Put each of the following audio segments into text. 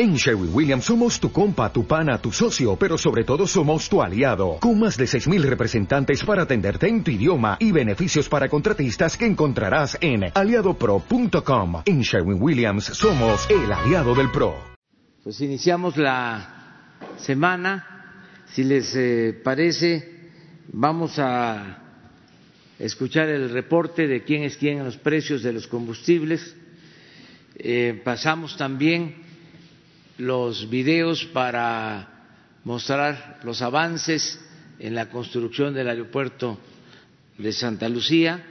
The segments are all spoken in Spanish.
En Sherwin Williams somos tu compa, tu pana, tu socio, pero sobre todo somos tu aliado, con más de 6.000 representantes para atenderte en tu idioma y beneficios para contratistas que encontrarás en aliadopro.com. En Sherwin Williams somos el aliado del PRO. Pues iniciamos la semana, si les eh, parece, vamos a escuchar el reporte de quién es quién en los precios de los combustibles. Eh, pasamos también los videos para mostrar los avances en la construcción del aeropuerto de Santa Lucía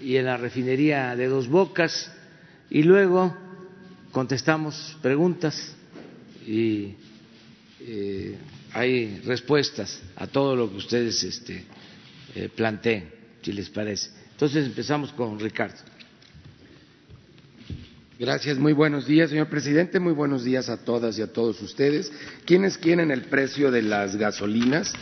y en la refinería de Dos Bocas y luego contestamos preguntas y eh, hay respuestas a todo lo que ustedes este, eh, planteen, si les parece. Entonces empezamos con Ricardo. Gracias, muy buenos días, señor presidente. Muy buenos días a todas y a todos ustedes. ¿Quiénes quieren el precio de las gasolinas?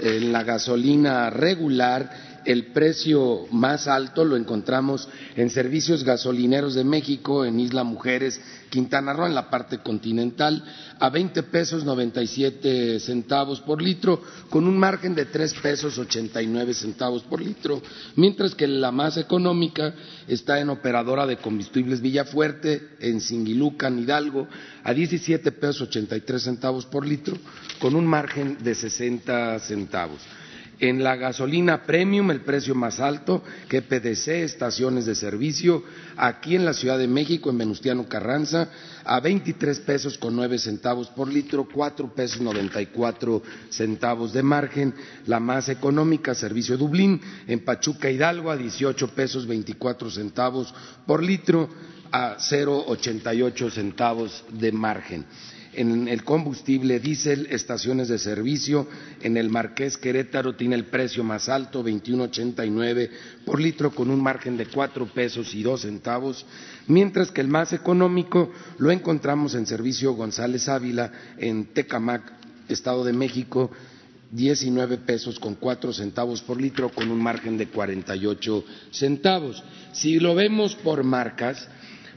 En la gasolina regular el precio más alto lo encontramos en servicios gasolineros de México, en Isla Mujeres, Quintana Roo, en la parte continental, a 20 pesos 97 centavos por litro, con un margen de 3 pesos 89 centavos por litro, mientras que la más económica está en operadora de combustibles Villafuerte, en Singilucan, Hidalgo, a 17 pesos 83 centavos por litro, con un margen de 60 centavos. En la gasolina premium, el precio más alto, que PDC, estaciones de servicio, aquí en la Ciudad de México, en Venustiano Carranza, a 23 pesos con 9 centavos por litro, 4 pesos 94 centavos de margen. La más económica, Servicio Dublín, en Pachuca Hidalgo, a 18 pesos 24 centavos por litro, a 0,88 centavos de margen en el combustible diésel, estaciones de servicio, en el Marqués Querétaro tiene el precio más alto, 21.89 por litro, con un margen de cuatro pesos y dos centavos, mientras que el más económico lo encontramos en servicio González Ávila, en Tecamac, Estado de México, 19 pesos con cuatro centavos por litro, con un margen de 48 centavos. Si lo vemos por marcas,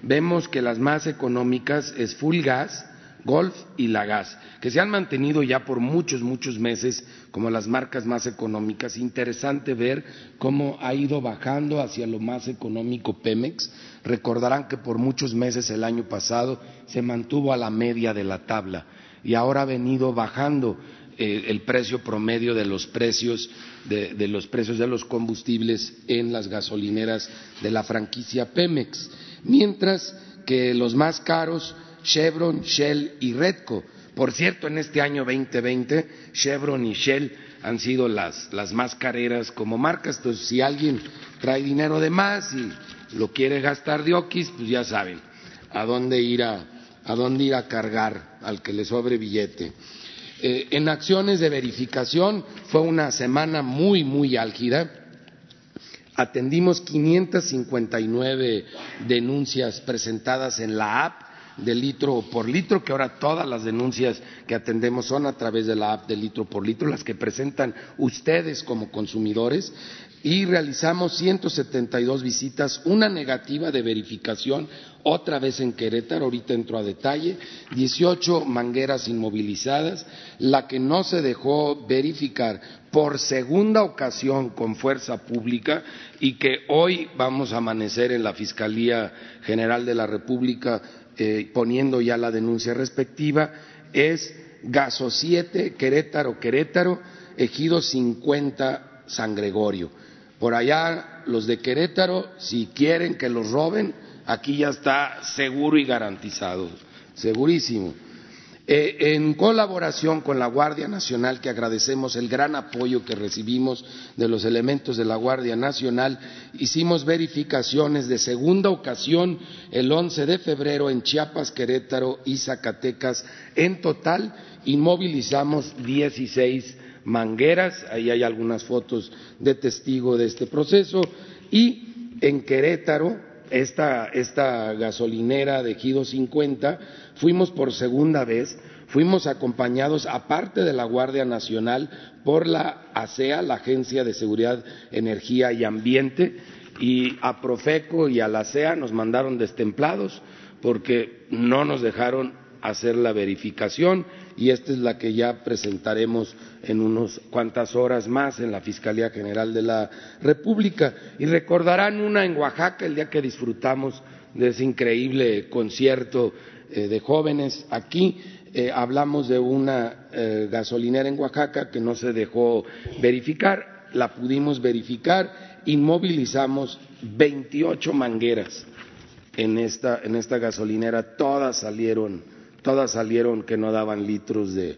vemos que las más económicas es Full Gas, Golf y la Gas, que se han mantenido ya por muchos, muchos meses como las marcas más económicas. Interesante ver cómo ha ido bajando hacia lo más económico Pemex. Recordarán que por muchos meses el año pasado se mantuvo a la media de la tabla y ahora ha venido bajando eh, el precio promedio de los precios de los precios de los combustibles en las gasolineras de la franquicia Pemex, mientras que los más caros Chevron, Shell y Redco. Por cierto, en este año 2020, Chevron y Shell han sido las, más careras como marcas. Entonces, si alguien trae dinero de más y lo quiere gastar de Oquis, pues ya saben a dónde ir a, dónde cargar al que le sobre billete. Eh, en acciones de verificación fue una semana muy, muy álgida. Atendimos 559 denuncias presentadas en la app de litro por litro, que ahora todas las denuncias que atendemos son a través de la app de litro por litro, las que presentan ustedes como consumidores, y realizamos 172 visitas, una negativa de verificación, otra vez en Querétaro, ahorita entro a detalle, 18 mangueras inmovilizadas, la que no se dejó verificar por segunda ocasión con fuerza pública y que hoy vamos a amanecer en la Fiscalía General de la República eh, poniendo ya la denuncia respectiva, es Gaso 7, Querétaro, Querétaro, Ejido 50, San Gregorio. Por allá, los de Querétaro, si quieren que los roben, aquí ya está seguro y garantizado, segurísimo. Eh, en colaboración con la Guardia Nacional, que agradecemos el gran apoyo que recibimos de los elementos de la Guardia Nacional, hicimos verificaciones de segunda ocasión el 11 de febrero en Chiapas, Querétaro y Zacatecas. En total, inmovilizamos 16 mangueras, ahí hay algunas fotos de testigo de este proceso, y en Querétaro, esta, esta gasolinera de Gido 50, fuimos por segunda vez, fuimos acompañados, aparte de la Guardia Nacional, por la ASEA, la Agencia de Seguridad, Energía y Ambiente, y a Profeco y a la ASEA nos mandaron destemplados porque no nos dejaron hacer la verificación y esta es la que ya presentaremos en unas cuantas horas más en la Fiscalía General de la República. Y recordarán una en Oaxaca el día que disfrutamos de ese increíble concierto eh, de jóvenes aquí. Eh, hablamos de una eh, gasolinera en Oaxaca que no se dejó verificar, la pudimos verificar, inmovilizamos 28 mangueras en esta, en esta gasolinera, todas salieron, todas salieron que no daban litros de,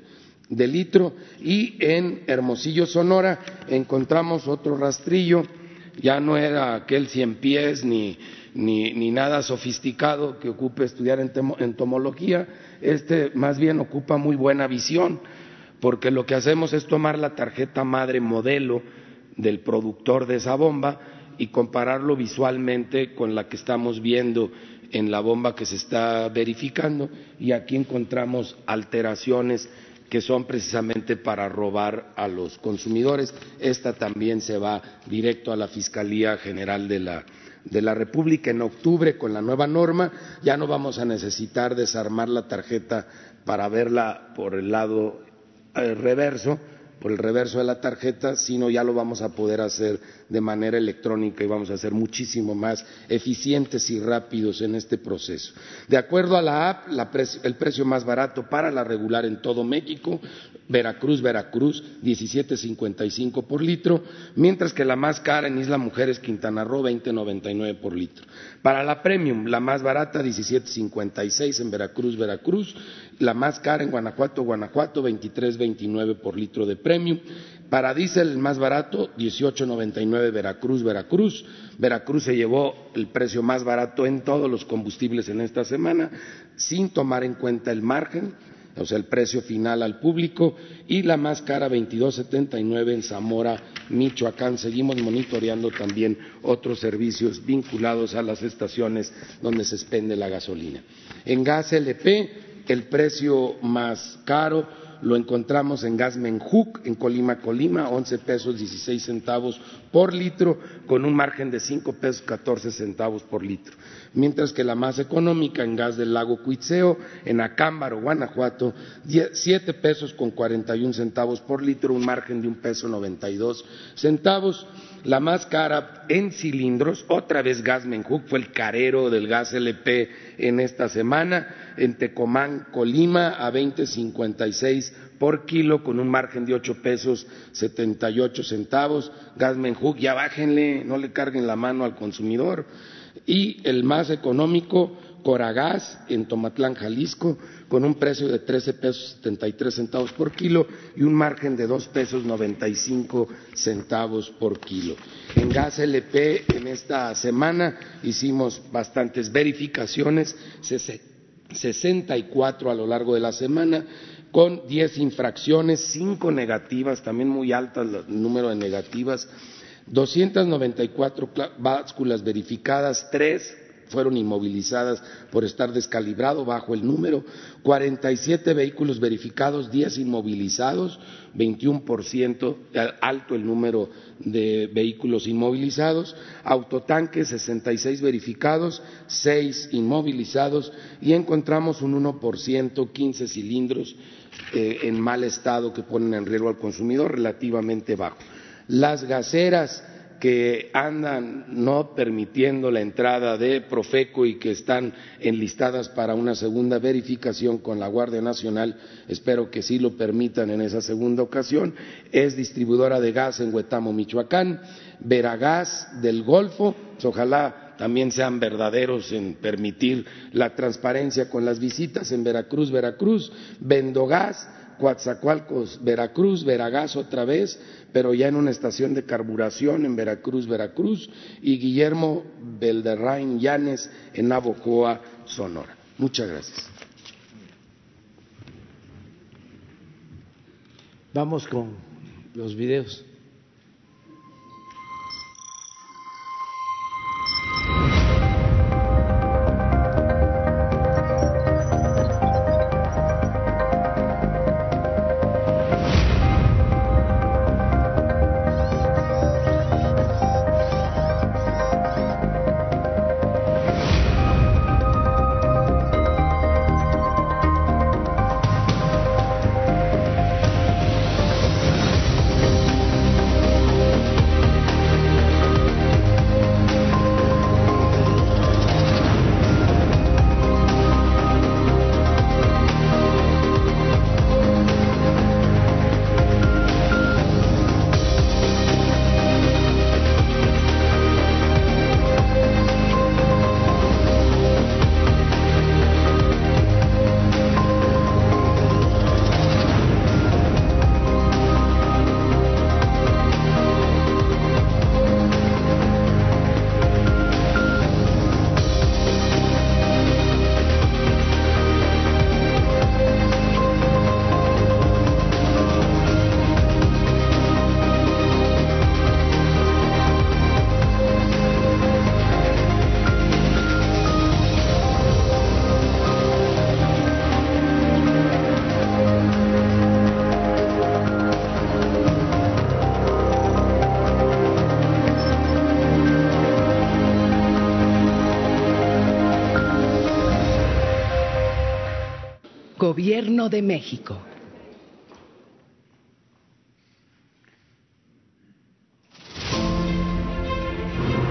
litro. Y en Hermosillo, Sonora, encontramos otro rastrillo, ya no era aquel cien pies ni, ni, ni nada sofisticado que ocupe estudiar en entomología, este más bien ocupa muy buena visión, porque lo que hacemos es tomar la tarjeta madre modelo del productor de esa bomba, y compararlo visualmente con la que estamos viendo en la bomba que se está verificando y aquí encontramos alteraciones que son precisamente para robar a los consumidores. Esta también se va directo a la Fiscalía General de la, de la República en octubre con la nueva norma. Ya no vamos a necesitar desarmar la tarjeta para verla por el lado eh, reverso, por el reverso de la tarjeta, sino ya lo vamos a poder hacer de manera electrónica y vamos a ser muchísimo más eficientes y rápidos en este proceso. De acuerdo a la app, el precio más barato para la regular en todo México, Veracruz, Veracruz, 17.55 por litro, mientras que la más cara en Isla Mujeres, Quintana Roo, 20.99 por litro. Para la premium, la más barata, 17.56 en Veracruz, Veracruz, la más cara en Guanajuato, Guanajuato, 23.29 por litro de premium. Para diésel, el más barato, 18.99 Veracruz, Veracruz. Veracruz se llevó el precio más barato en todos los combustibles en esta semana, sin tomar en cuenta el margen, o sea, el precio final al público, y la más cara, 22.79 en Zamora, Michoacán. Seguimos monitoreando también otros servicios vinculados a las estaciones donde se expende la gasolina. En gas LP, el precio más caro lo encontramos en gas Menjuc, en Colima, Colima, 11 pesos 16 centavos por litro, con un margen de 5 pesos 14 centavos por litro. Mientras que la más económica en gas del lago Cuitzeo, en Acámbaro, Guanajuato, 7 pesos con 41 centavos por litro, un margen de un peso 92 centavos. La más cara en cilindros, otra vez gas Menjuc, fue el carero del gas LP en esta semana, en Tecomán, Colima, a 20.56 por kilo, con un margen de 8 pesos 78 centavos. Gas ya bájenle, no le carguen la mano al consumidor. Y el más económico, Coragas, en Tomatlán, Jalisco, con un precio de 13 pesos 73 centavos por kilo y un margen de 2 pesos 95 centavos por kilo. En gas LP en esta semana hicimos bastantes verificaciones, 64 a lo largo de la semana, con 10 infracciones, 5 negativas, también muy alto el número de negativas, 294 básculas verificadas, 3 fueron inmovilizadas por estar descalibrado bajo el número, 47 vehículos verificados, 10 inmovilizados, 21% alto el número de vehículos inmovilizados, autotanques 66 verificados, 6 inmovilizados. Y encontramos un 1%, 15 cilindros eh, en mal estado que ponen en riesgo al consumidor relativamente bajo. Las gaseras que andan no permitiendo la entrada de Profeco y que están enlistadas para una segunda verificación con la Guardia Nacional, espero que sí lo permitan en esa segunda ocasión, es distribuidora de gas en Huetamo, Michoacán, Veragás del Golfo, pues ojalá también sean verdaderos en permitir la transparencia con las visitas en Veracruz, Veracruz, Vendogás, Coatzacoalcos, Veracruz, Veragás otra vez, pero ya en una estación de carburación en Veracruz, Veracruz, y Guillermo Belderrain Llanes en Navojoa, Sonora. Muchas gracias. Vamos con los videos. Gobierno de México.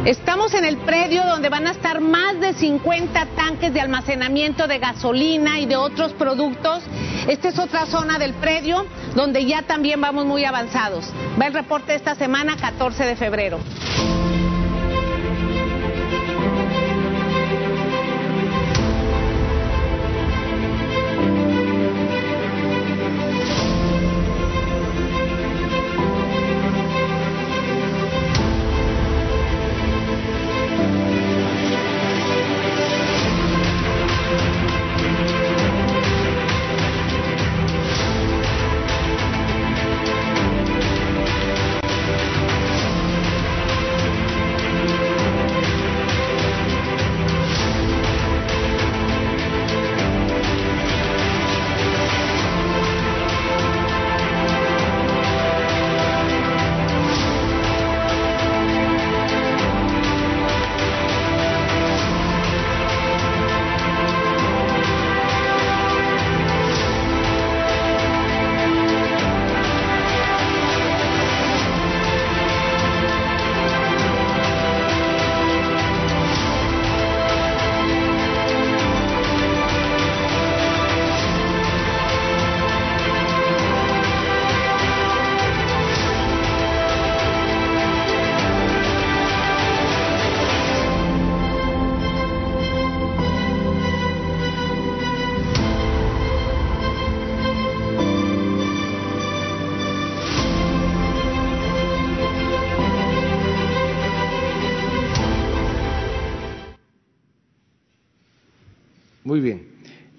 Estamos en el predio donde van a estar más de 50 tanques de almacenamiento de gasolina y de otros productos. Esta es otra zona del predio donde ya también vamos muy avanzados. Va el reporte esta semana, 14 de febrero.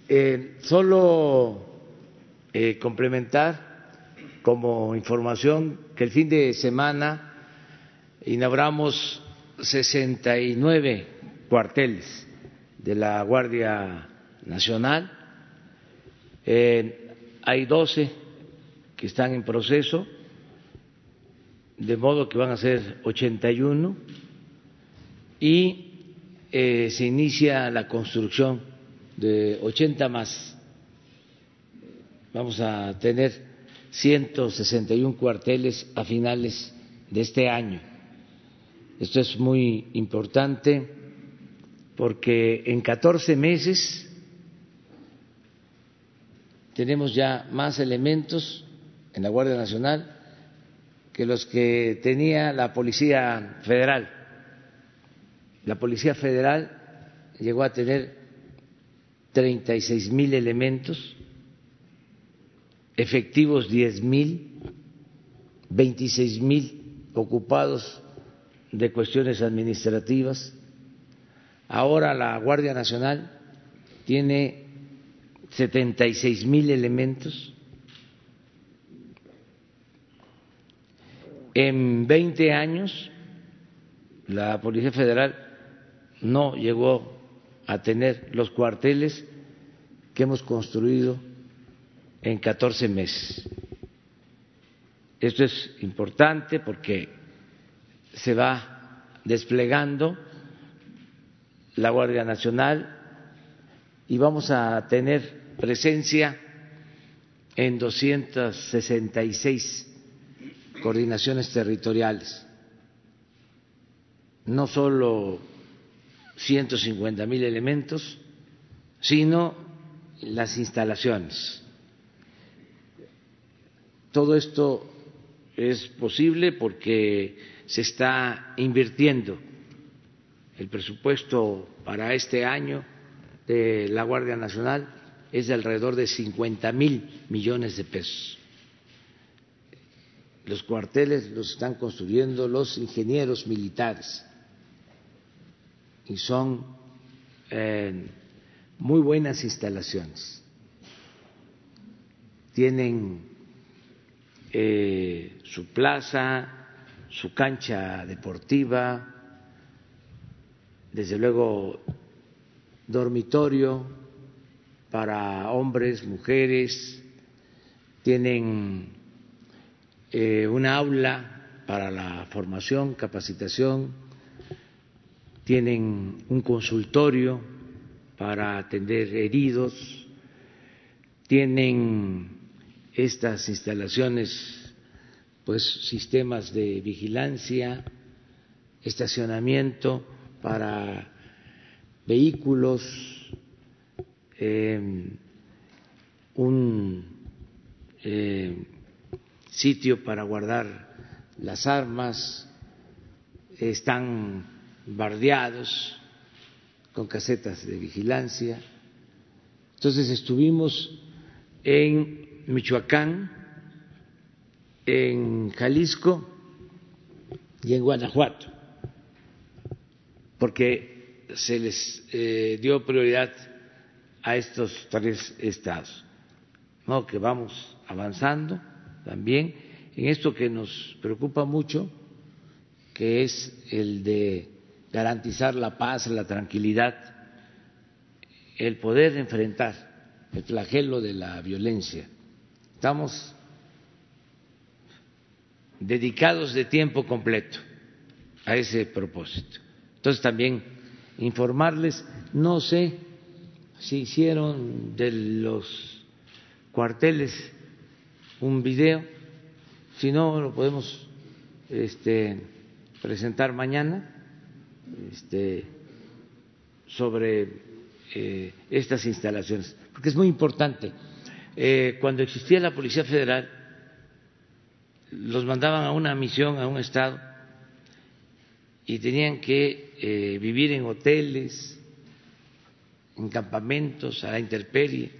Eh, solo eh, complementar como información que el fin de semana inauguramos 69 cuarteles de la Guardia Nacional. Eh, hay 12 que están en proceso, de modo que van a ser 81 y se inicia la construcción de 80 más. Vamos a tener 161 cuarteles a finales de este año. Esto es muy importante porque en 14 meses tenemos ya más elementos en la Guardia Nacional que los que tenía la Policía Federal. La Policía Federal llegó a tener 36 mil elementos, efectivos 10 mil, 26 mil ocupados de cuestiones administrativas. Ahora la Guardia Nacional tiene 76 mil elementos. En 20 años la Policía Federal no llegó a tener los cuarteles que hemos construido en 14 meses. Esto es importante porque se va desplegando la Guardia Nacional y vamos a tener presencia en 266 coordinaciones territoriales, no solo 150 mil elementos, sino las instalaciones. Todo esto es posible porque se está invirtiendo el presupuesto para este año de la Guardia Nacional es de alrededor de 50 mil millones de pesos. Los cuarteles los están construyendo los ingenieros militares y son eh, muy buenas instalaciones. Tienen eh, su plaza, su cancha deportiva, desde luego dormitorio para hombres, mujeres, tienen eh, un aula para la formación, capacitación, tienen un consultorio para atender heridos, tienen estas instalaciones pues sistemas de vigilancia, estacionamiento para vehículos, eh, un eh, sitio para guardar las armas, están bardeados con casetas de vigilancia. Entonces estuvimos en Michoacán, en Jalisco y en Guanajuato, porque se les eh, dio prioridad a estos tres estados. No, que vamos avanzando también en esto que nos preocupa mucho, que es el de garantizar la paz, la tranquilidad, el poder enfrentar el flagelo de la violencia. Estamos dedicados de tiempo completo a ese propósito. Entonces también informarles, no sé si hicieron de los cuarteles un video, si no lo podemos este, presentar mañana este, sobre eh, estas instalaciones, porque es muy importante. Eh, cuando existía la Policía Federal, los mandaban a una misión a un estado y tenían que eh, vivir en hoteles, en campamentos, a la intemperie.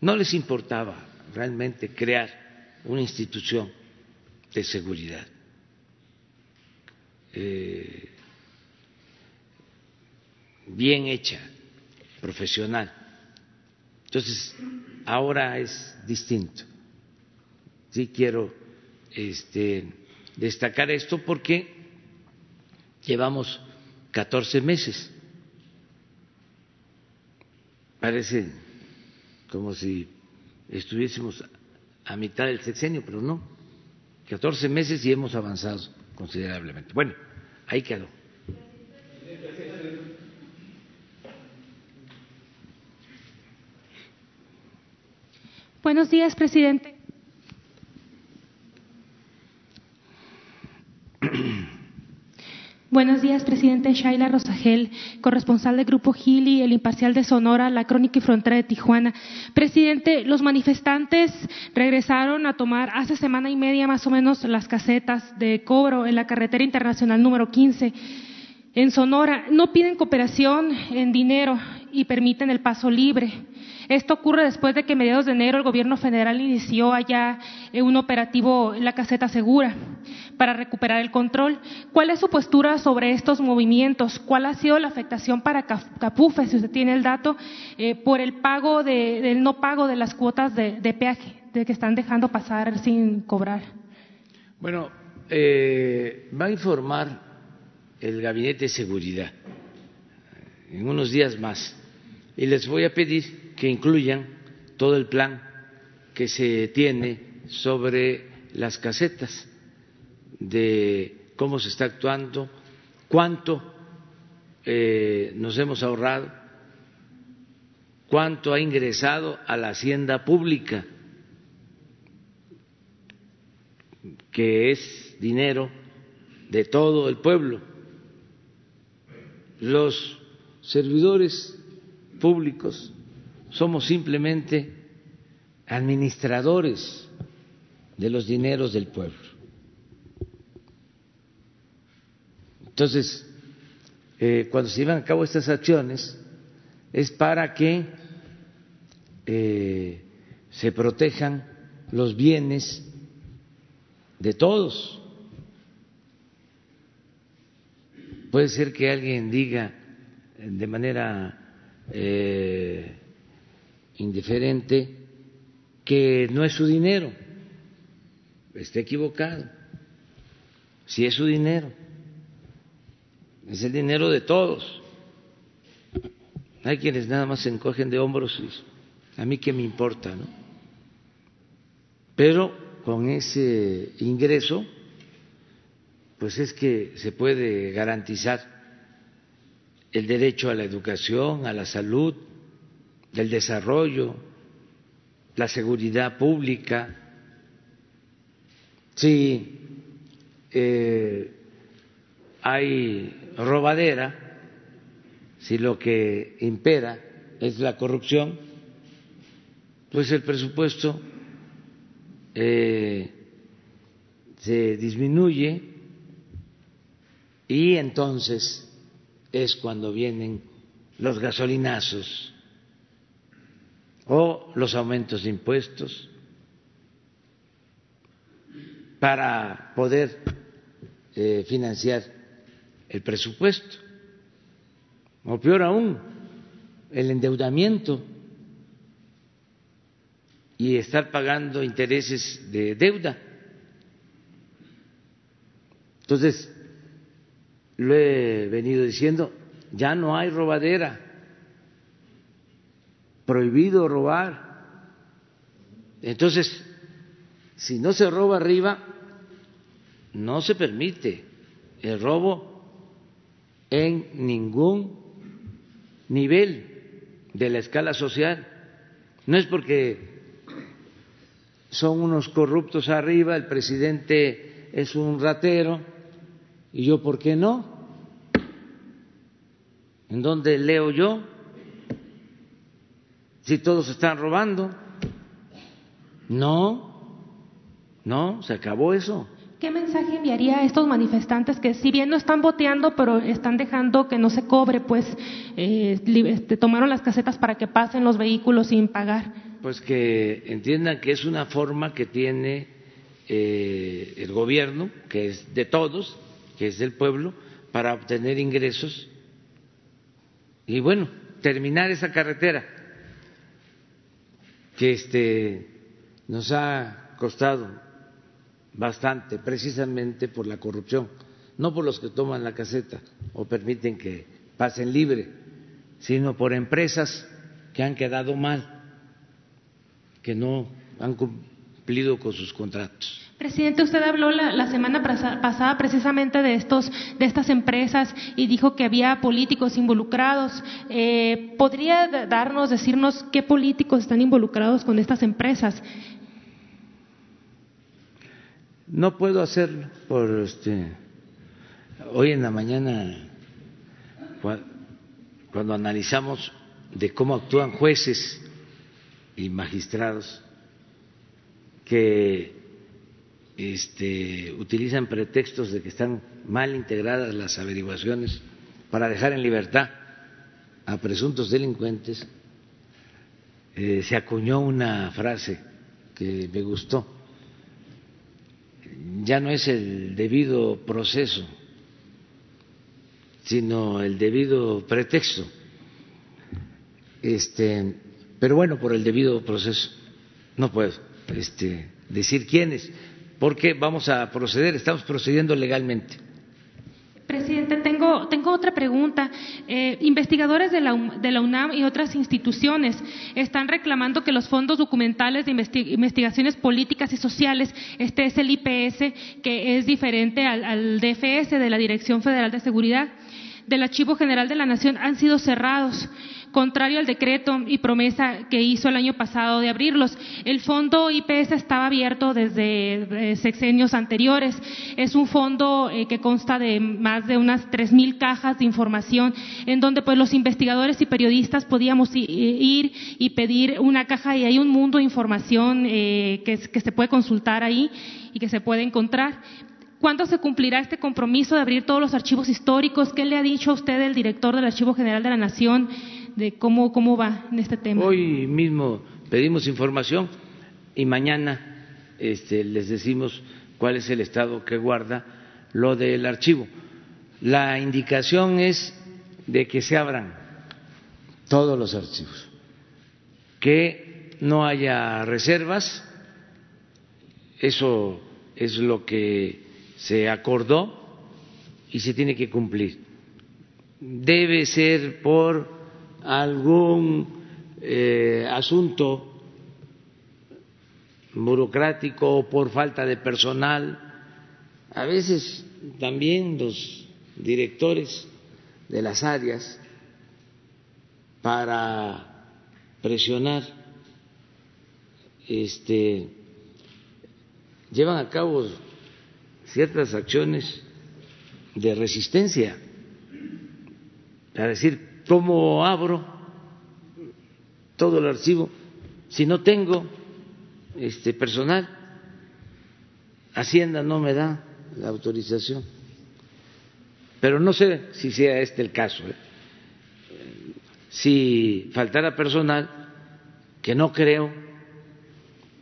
No les importaba realmente crear una institución de seguridad. Eh, bien hecha, profesional. Entonces, ahora es distinto sí quiero este, destacar esto porque llevamos 14 meses. Parece como si estuviésemos a mitad del sexenio, pero no. 14 meses y hemos avanzado considerablemente. Bueno, ahí quedó. Buenos días, presidente. Buenos días, presidente Shaila Rosagel, corresponsal del Grupo Gili, El Imparcial de Sonora, La Crónica y Frontera de Tijuana. Presidente, los manifestantes regresaron a tomar hace semana y media más o menos las casetas de cobro en la carretera internacional número 15 en Sonora. No piden cooperación en dinero y permiten el paso libre. Esto ocurre después de que a mediados de enero el gobierno federal inició allá eh, un operativo en la caseta segura para recuperar el control. ¿Cuál es su postura sobre estos movimientos? ¿Cuál ha sido la afectación para Capufe, si usted tiene el dato, eh, por el pago de, del no pago de las cuotas de, peaje de que están dejando pasar sin cobrar? Bueno, eh, va a informar el Gabinete de Seguridad en unos días más y les voy a pedir que incluyan todo el plan que se tiene sobre las casetas, de cómo se está actuando, cuánto eh, nos hemos ahorrado, cuánto ha ingresado a la hacienda pública, que es dinero de todo el pueblo. Los servidores públicos, somos simplemente administradores de los dineros del pueblo. Entonces, eh, cuando se llevan a cabo estas acciones, es para que eh, se protejan los bienes de todos. Puede ser que alguien diga de manera eh, indiferente que no es su dinero. Está equivocado. Si es su dinero, es el dinero de todos. Hay quienes nada más se encogen de hombros y a mí qué me importa, ¿no? Pero con ese ingreso, pues es que se puede garantizar el derecho a la educación, a la salud, del desarrollo la seguridad pública, si eh, hay robadera, si lo que impera es la corrupción, pues el presupuesto eh, se disminuye y entonces es cuando vienen los gasolinazos o los aumentos de impuestos para poder eh, financiar el presupuesto. O peor aún, el endeudamiento y estar pagando intereses de deuda. Entonces, lo he venido diciendo, ya no hay robadera, prohibido robar. Entonces, si no se roba arriba, no se permite el robo en ningún nivel de la escala social. No es porque son unos corruptos arriba, el presidente es un ratero, y yo, ¿por qué no? ¿En dónde leo yo? Si todos están robando. No, no, se acabó eso. ¿Qué mensaje enviaría a estos manifestantes que si bien no están boteando, pero están dejando que no se cobre, pues eh, este, tomaron las casetas para que pasen los vehículos sin pagar? Pues que entiendan que es una forma que tiene eh, el gobierno, que es de todos, que es del pueblo, para obtener ingresos y bueno, terminar esa carretera que este nos ha costado bastante, precisamente por la corrupción, no por los que toman la caseta o permiten que pasen libre, sino por empresas que han quedado mal, que no han cumplido con sus contratos. Presidente, usted habló la, semana pasada precisamente de estos, de estas empresas y dijo que había políticos involucrados. Eh, ¿Podría darnos, decirnos qué políticos están involucrados con estas empresas? No puedo hacerlo por este. Hoy en la mañana, cuando analizamos de cómo actúan jueces y magistrados que este, utilizan pretextos de que están mal integradas las averiguaciones para dejar en libertad a presuntos delincuentes, eh, se acuñó una frase que me gustó ya no es el debido proceso, sino el debido pretexto. Este, pero bueno, por el debido proceso no puedo este, decir quiénes, porque vamos a proceder, estamos procediendo legalmente. Presidente, tengo, tengo otra pregunta. Eh, investigadores de la, de la, UNAM y otras instituciones están reclamando que los fondos documentales de investigaciones políticas y sociales, este es el IPS, que es diferente al DFS de la Dirección Federal de Seguridad, del Archivo General de la Nación, han sido cerrados contrario al decreto y promesa que hizo el año pasado de abrirlos. El fondo IPS estaba abierto desde eh, sexenios anteriores. Es un fondo eh, que consta de más de unas tres mil cajas de información en donde pues los investigadores y periodistas podíamos ir y pedir una caja y hay un mundo de información eh, que, que se puede consultar ahí y que se puede encontrar. ¿Cuándo se cumplirá este compromiso de abrir todos los archivos históricos? ¿Qué le ha dicho a usted el director del Archivo General de la Nación de cómo, cómo va en este tema. Hoy mismo pedimos información y mañana este, les decimos cuál es el estado que guarda lo del archivo. La indicación es de que se abran todos los archivos, que no haya reservas, eso es lo que se acordó y se tiene que cumplir. Debe ser por algún eh, asunto burocrático o por falta de personal. A veces también los directores de las áreas para presionar este, llevan a cabo ciertas acciones de resistencia, para decir, ¿cómo abro todo el archivo si no tengo este personal? Hacienda no me da la autorización. Pero no sé si sea este el caso. ¿eh? Si faltara personal, que no creo,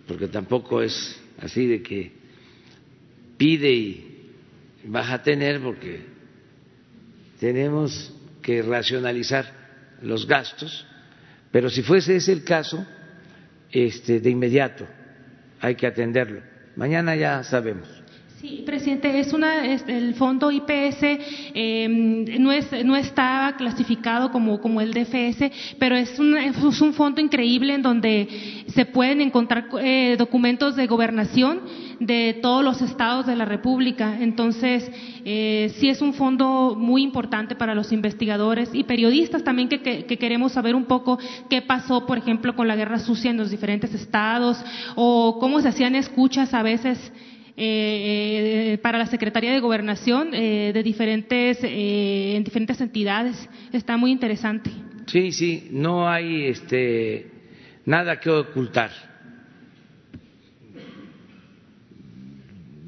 porque tampoco es así de que pide y vas a tener, porque tenemos que racionalizar los gastos, pero si fuese ese el caso, este, de inmediato hay que atenderlo. Mañana ya sabemos. Sí, presidente, es una, el fondo IPS em, no, es, no estaba clasificado como, como el DFS, pero es un, es un fondo increíble en donde se pueden encontrar eh, documentos de gobernación de todos los estados de la República. Entonces, eh, sí es un fondo muy importante para los investigadores y periodistas también que, que, queremos saber un poco qué pasó, por ejemplo, con la guerra sucia en los diferentes estados o cómo se hacían escuchas a veces eh, eh, para la Secretaría de Gobernación eh, de diferentes, en diferentes entidades. Está muy interesante. Sí, sí, no hay este, nada que ocultar.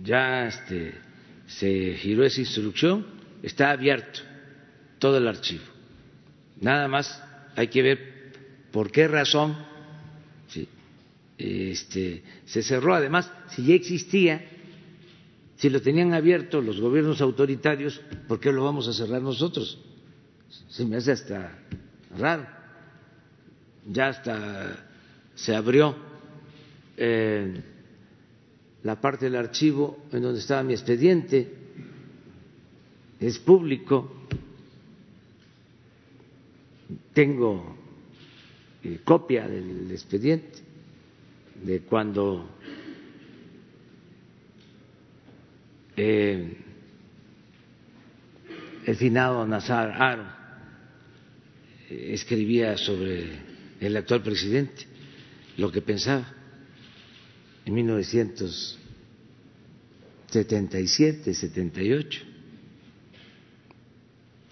Ya este, se giró esa instrucción, está abierto todo el archivo. Nada más hay que ver por qué razón este, se cerró. Además, si ya existía, si lo tenían abierto los gobiernos autoritarios, ¿por qué lo vamos a cerrar nosotros? Se me hace hasta raro. Ya hasta se abrió eh, la parte del archivo en donde estaba mi expediente, es público, tengo eh, copia del expediente de cuando eh, el finado Nazar Aro eh, escribía sobre el actual presidente, lo que pensaba. En 1977, 78,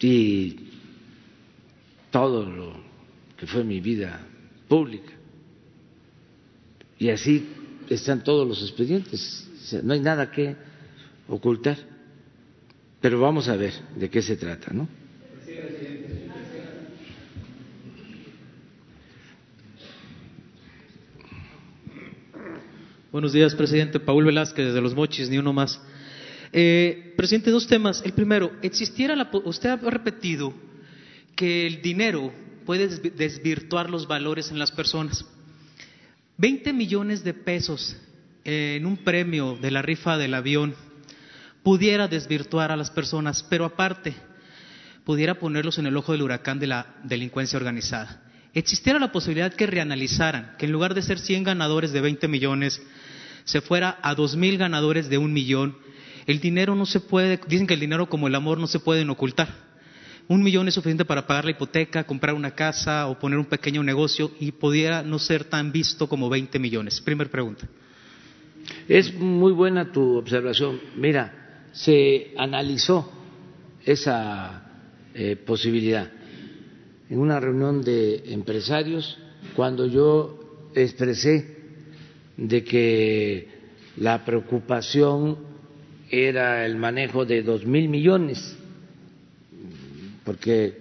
y todo lo que fue mi vida pública. Y así están todos los expedientes, no hay nada que ocultar. Pero vamos a ver de qué se trata, ¿no? Buenos días, presidente. Paul Velázquez, desde Los Mochis, ni uno más. Eh, presidente, dos temas. El primero, existiera la, usted ha repetido que el dinero puede desvirtuar los valores en las personas. 20 millones de pesos en un premio de la rifa del avión pudiera desvirtuar a las personas, pero aparte pudiera ponerlos en el ojo del huracán de la delincuencia organizada. Existiera la posibilidad que reanalizaran, que en lugar de ser 100 ganadores de 20 millones, se fuera a 2.000 ganadores de un millón. El dinero no se puede, dicen que el dinero como el amor no se pueden ocultar. Un millón es suficiente para pagar la hipoteca, comprar una casa o poner un pequeño negocio y pudiera no ser tan visto como 20 millones. Primer pregunta. Es muy buena tu observación. Mira, se analizó esa eh, posibilidad en una reunión de empresarios cuando yo expresé de que la preocupación era el manejo de dos mil millones, porque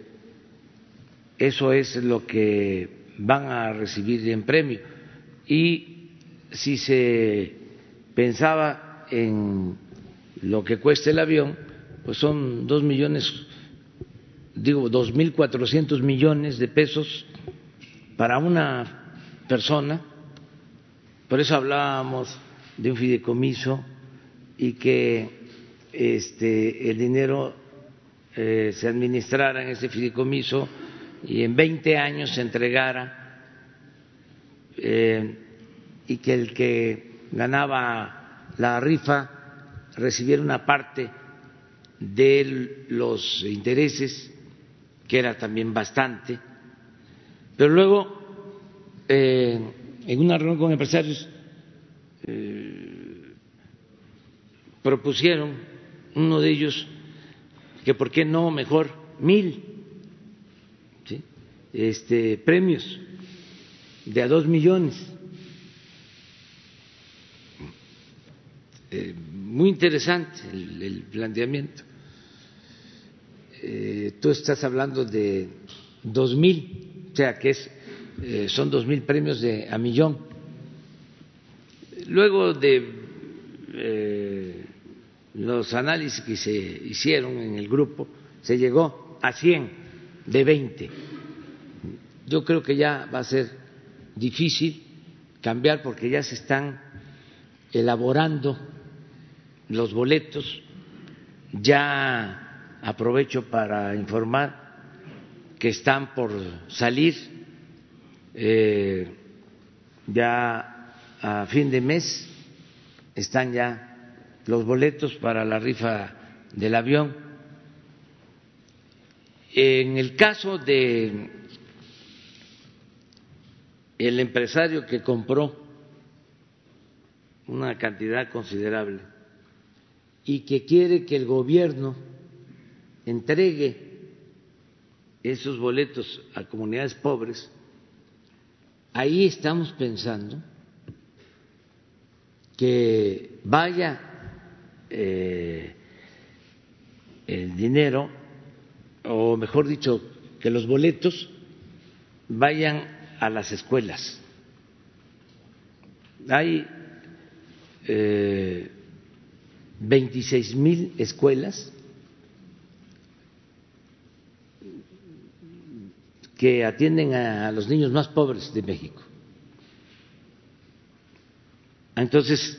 eso es lo que van a recibir en premio. Y si se pensaba en lo que cuesta el avión, pues son dos millones, digo, dos mil cuatrocientos millones de pesos para una persona. Por eso hablábamos de un fideicomiso y que este, el dinero eh, se administrara en ese fideicomiso y en 20 años se entregara eh, y que el que ganaba la rifa recibiera una parte de los intereses, que era también bastante, pero luego eh, en una reunión con empresarios eh, propusieron, uno de ellos, que por qué no mejor mil este, premios de a dos millones. Eh, muy interesante el, planteamiento. Eh, tú estás hablando de dos mil, o sea que es, eh, son dos mil premios de a millón. Luego de los análisis que se hicieron en el grupo, se llegó a 100 de 20. Yo creo que ya va a ser difícil cambiar porque ya se están elaborando los boletos. Ya aprovecho para informar que están por salir eh, ya a fin de mes, están ya los boletos para la rifa del avión. En el caso de el empresario que compró una cantidad considerable y que quiere que el gobierno entregue esos boletos a comunidades pobres, ahí estamos pensando que vaya eh, el dinero, o mejor dicho, que los boletos vayan a las escuelas. Hay eh, 26 mil escuelas que atienden a, los niños más pobres de México. Entonces,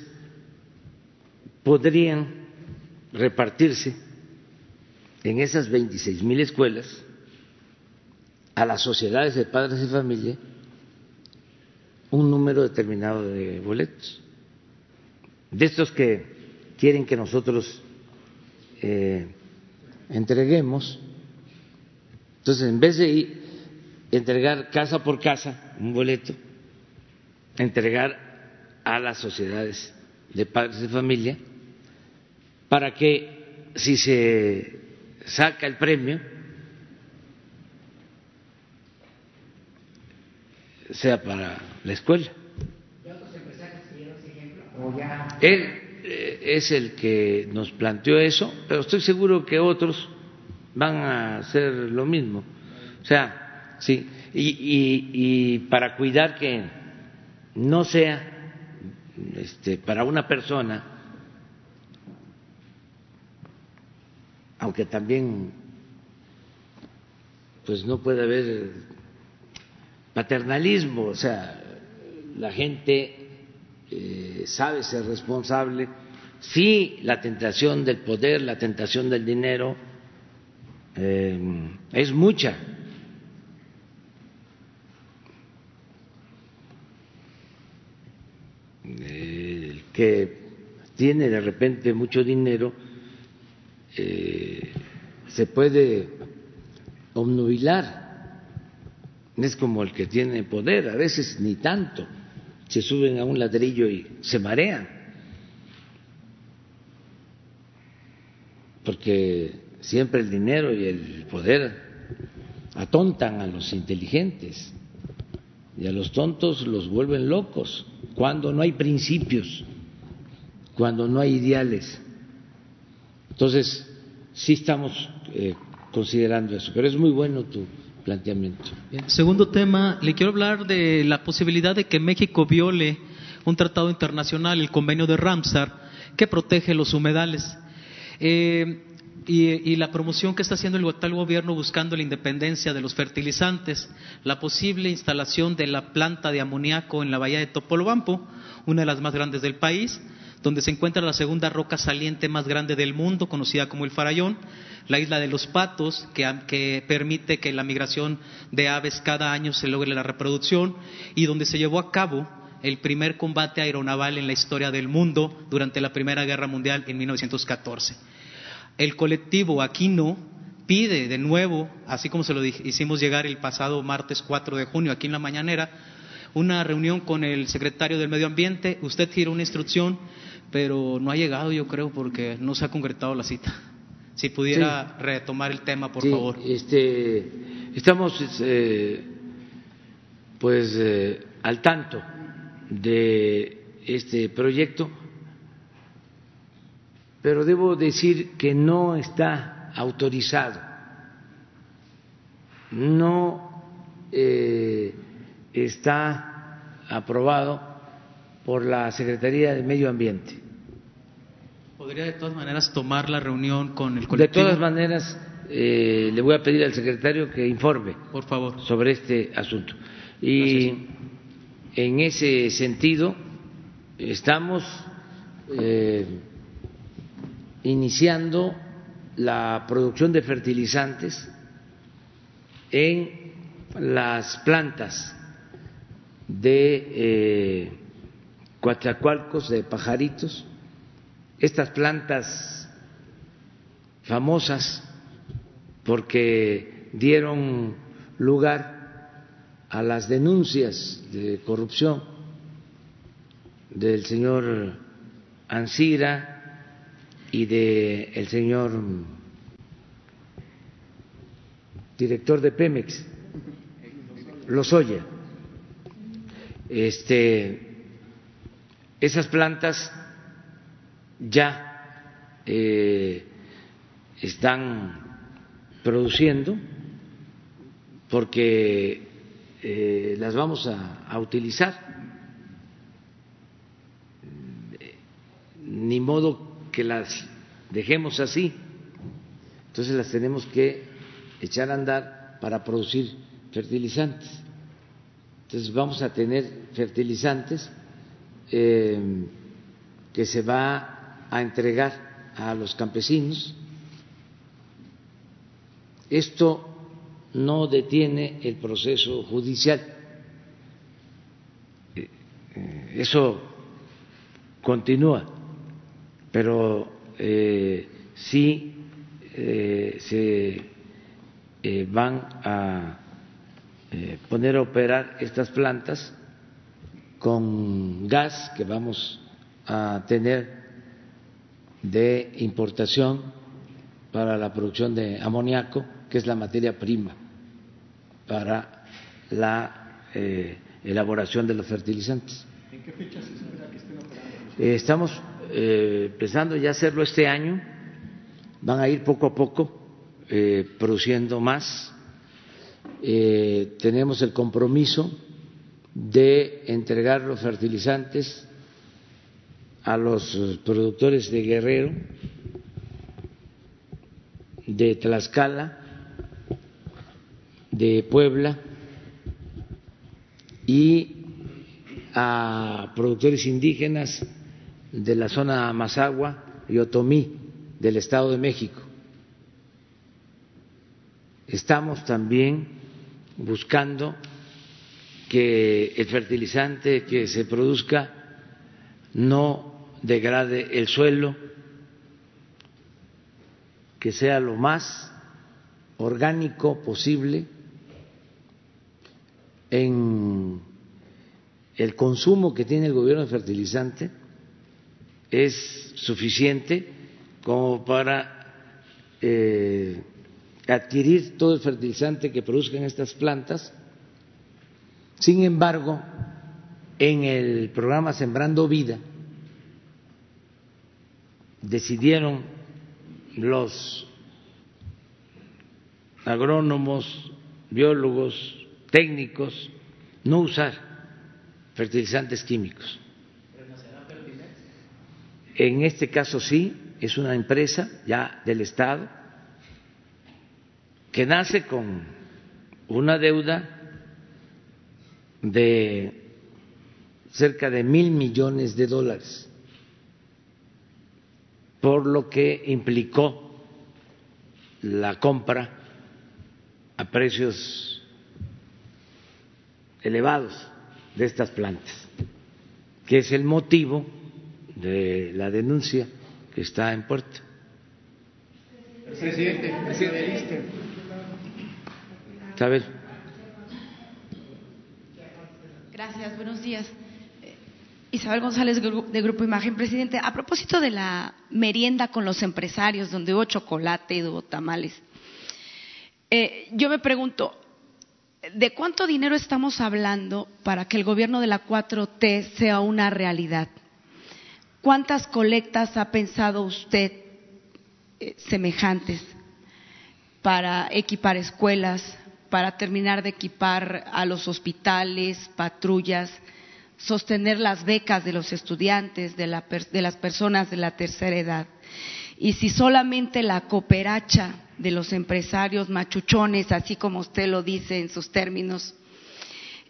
podrían repartirse en esas 26 mil escuelas a las sociedades de padres de familia un número determinado de boletos. De estos que quieren que nosotros eh, entreguemos. Entonces, en vez de entregar casa por casa un boleto, entregar a las sociedades de padres de familia, para que si se saca el premio, sea para la escuela. Él eh, es el que nos planteó eso, pero estoy seguro que otros van a hacer lo mismo. O sea, sí, y, y, para cuidar que no sea este, para una persona, aunque también pues no puede haber paternalismo, o sea, la gente eh, sabe ser responsable, sí la tentación del poder, la tentación del dinero eh, es mucha. El que tiene de repente mucho dinero eh, se puede obnubilar, es como el que tiene poder, a veces ni tanto se suben a un ladrillo y se marean. Porque siempre el dinero y el poder atontan a los inteligentes y a los tontos los vuelven locos cuando no hay principios, cuando no hay ideales. Entonces, sí estamos eh, considerando eso, pero es muy bueno tu planteamiento. Segundo tema, le quiero hablar de la posibilidad de que México viole un tratado internacional, el convenio de Ramsar, que protege los humedales. Eh, y, la promoción que está haciendo el actual gobierno buscando la independencia de los fertilizantes, la posible instalación de la planta de amoníaco en la bahía de Topolobampo, una de las más grandes del país, donde se encuentra la segunda roca saliente más grande del mundo, conocida como el Farallón, la isla de los patos, que, permite que la migración de aves cada año se logre la reproducción, y donde se llevó a cabo el primer combate aeronaval en la historia del mundo durante la Primera Guerra Mundial en 1914. El colectivo Aquino pide de nuevo, así como se lo hicimos llegar el pasado martes 4 de junio aquí en la mañanera, una reunión con el secretario del Medio Ambiente, usted tiró una instrucción, pero no ha llegado, yo creo, porque no se ha concretado la cita. Si pudiera retomar el tema, por Sí, favor. Este, estamos eh, pues eh, al tanto de este proyecto, pero debo decir que no está autorizado, no eh, está aprobado por la Secretaría de Medio Ambiente. ¿Podría de todas maneras tomar la reunión con el De colectivo? todas maneras, eh, le voy a pedir al secretario que informe Por favor. sobre este asunto. Y en ese sentido, estamos eh, iniciando la producción de fertilizantes en las plantas de eh, de pajaritos, estas plantas famosas porque dieron lugar a las denuncias de corrupción del señor Ansira y del el señor director de Pemex, Lozoya. Este, esas plantas ya eh, están produciendo porque eh, las vamos a, utilizar. Ni modo que las dejemos así. Entonces las tenemos que echar a andar para producir fertilizantes. Entonces vamos a tener fertilizantes eh, que se va a entregar a los campesinos. Esto no detiene el proceso judicial. Eh, eh, Eso continúa, pero eh, sí se van a poner a operar estas plantas con gas que vamos a tener de importación para la producción de amoníaco, que es la materia prima para la eh, elaboración de los fertilizantes. ¿En qué fecha se espera que estén operando? estamos eh, empezando ya a hacerlo este año, van a ir poco a poco eh, produciendo más. Eh, tenemos el compromiso de entregar los fertilizantes a los eh, productores de Guerrero, de Tlaxcala, de Puebla y a productores indígenas de la zona Mazagua y Otomí del Estado de México. Estamos también buscando que el fertilizante que se produzca no degrade el suelo, que sea lo más orgánico posible en el consumo que tiene el gobierno de fertilizante es suficiente como para eh, adquirir todo el fertilizante que produzcan estas plantas. Sin embargo, en el programa Sembrando Vida decidieron los agrónomos, biólogos, técnicos no usar fertilizantes químicos. En este caso sí, es una empresa ya del Estado que nace con una deuda de cerca de mil millones de dólares, por lo que implicó la compra a precios elevados de estas plantas, que es el motivo de la denuncia que está en puerta. Presidente, presidente. Ver, Gracias, buenos días. Eh, Isabel González de Grupo Imagen. Presidente, a propósito de la merienda con los empresarios, donde hubo chocolate y hubo tamales, eh, yo me pregunto, ¿de cuánto dinero estamos hablando para que el gobierno de la 4T sea una realidad? ¿Cuántas colectas ha pensado usted eh, semejantes para equipar escuelas, para terminar de equipar a los hospitales, patrullas, sostener las becas de los estudiantes, de, las personas de la tercera edad? Y si solamente la cooperacha de los empresarios machuchones, así como usted lo dice en sus términos,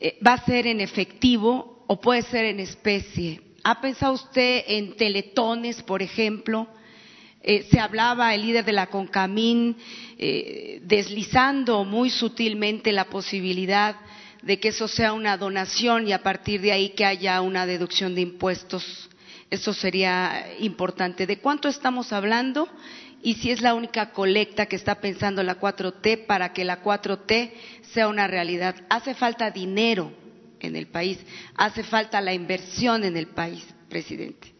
eh, va a ser en efectivo o puede ser en especie, ¿Ha pensado usted en teletones, por ejemplo? Eh, se hablaba el líder de la CONCAMIN eh, deslizando muy sutilmente la posibilidad de que eso sea una donación y a partir de ahí que haya una deducción de impuestos. Eso sería importante. ¿De cuánto estamos hablando? Y si es la única colecta que está pensando la 4T para que la 4T sea una realidad. Hace falta dinero en el país. Hace falta la inversión en el país, presidente.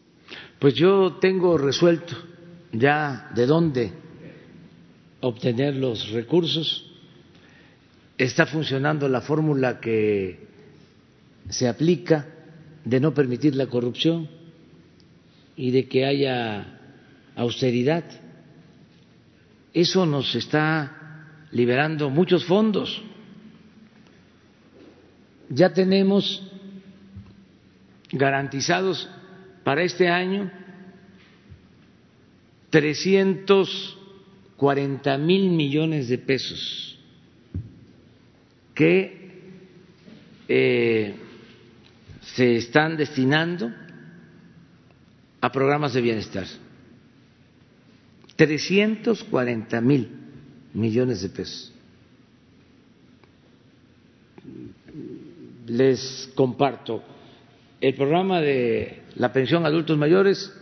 Pues yo tengo resuelto ya de dónde obtener los recursos. Está funcionando la fórmula que se aplica de no permitir la corrupción y de que haya austeridad. Eso nos está liberando muchos fondos ya tenemos garantizados para este año 340 mil millones de pesos que eh, se están destinando a programas de bienestar. 340 mil millones de pesos. les comparto. El programa de la pensión a adultos mayores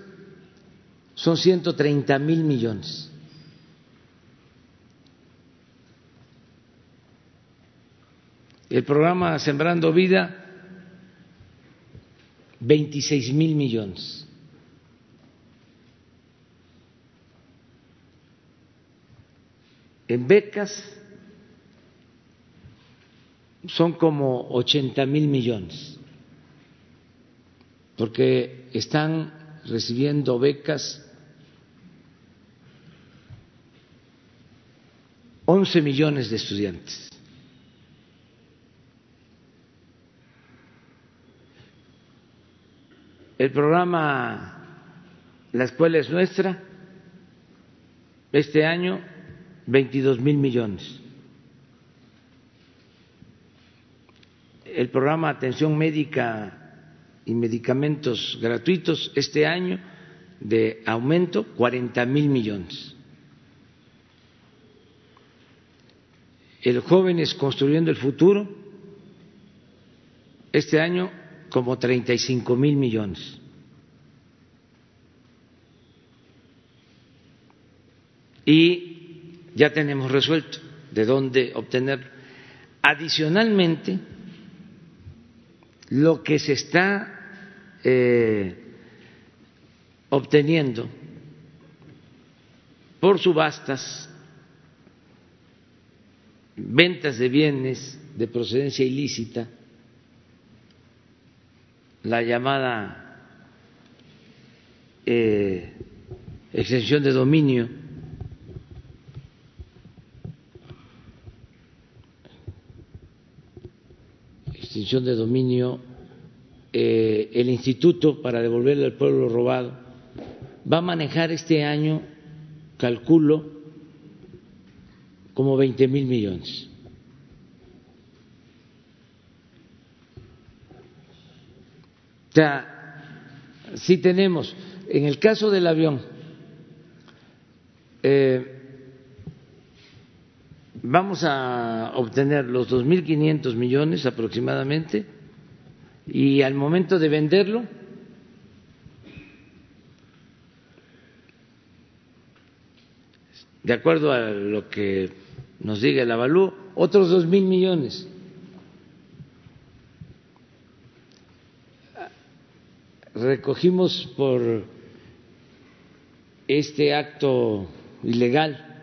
son 130 mil millones. El programa Sembrando Vida, 26 mil millones. En becas, son como 80 mil millones, porque están recibiendo becas 11 millones de estudiantes. El programa La escuela es nuestra, este año 22 mil millones. el programa Atención Médica y Medicamentos Gratuitos este año de aumento 40 mil millones. El Jóvenes Construyendo el Futuro este año como 35 mil millones. Y ya tenemos resuelto de dónde obtener. Adicionalmente, lo que se está eh, obteniendo por subastas, ventas de bienes de procedencia ilícita, la llamada eh, extensión de dominio, extinción de dominio, eh, el Instituto para devolverle al pueblo robado va a manejar este año, calculo, como 20 mil millones. O sea, sí tenemos, en el caso del avión, eh, vamos a obtener los 2.500 millones aproximadamente y al momento de venderlo de acuerdo a lo que nos diga el avalúo, otros dos mil millones. recogimos por este acto ilegal.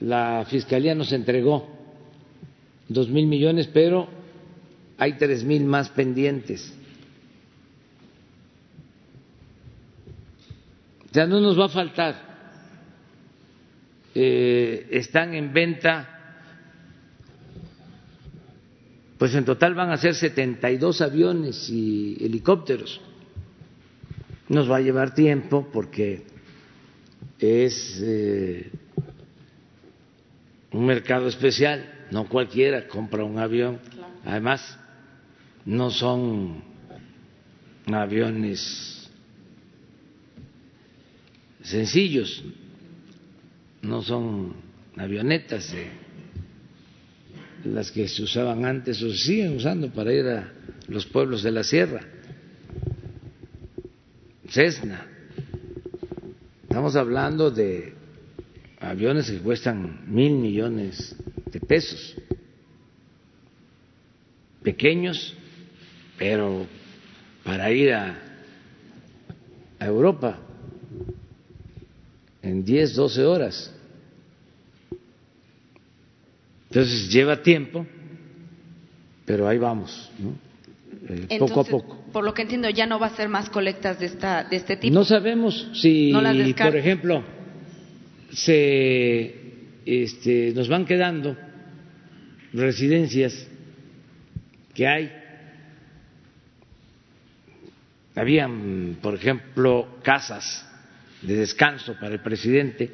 La Fiscalía nos entregó dos mil millones, pero hay tres mil más pendientes. Ya no nos va a faltar. Eh, están en venta, pues en total van a ser 72 aviones y helicópteros. Nos va a llevar tiempo porque es eh, un mercado especial, no cualquiera compra un avión. Además, no son aviones sencillos, no son avionetas las que se usaban antes o se siguen usando para ir a los pueblos de la sierra. Cessna. Estamos hablando de aviones que cuestan mil millones de pesos, pequeños, pero para ir a, a Europa en 10, 12 horas. Entonces lleva tiempo, pero ahí vamos, eh, poco a poco. Por lo que entiendo, ya no va a ser más colectas de, esta, de este tipo. No sabemos si, por ejemplo, se este, nos van quedando residencias que hay. Habían, por ejemplo, casas de descanso para el presidente,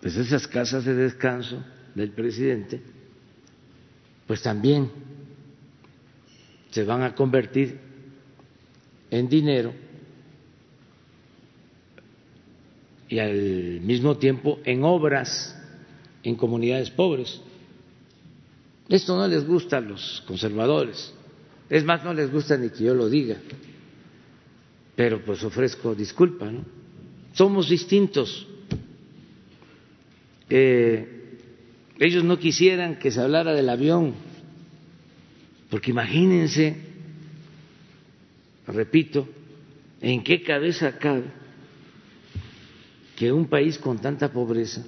pues esas casas de descanso del presidente, pues también se van a convertir en dinero y al mismo tiempo en obras en comunidades pobres. Esto no les gusta a los conservadores, es más, no les gusta ni que yo lo diga pero pues ofrezco disculpa, ¿no? Somos distintos. Eh, ellos no quisieran que se hablara del avión, porque imagínense, repito, en qué cabeza cabe que un país con tanta pobreza,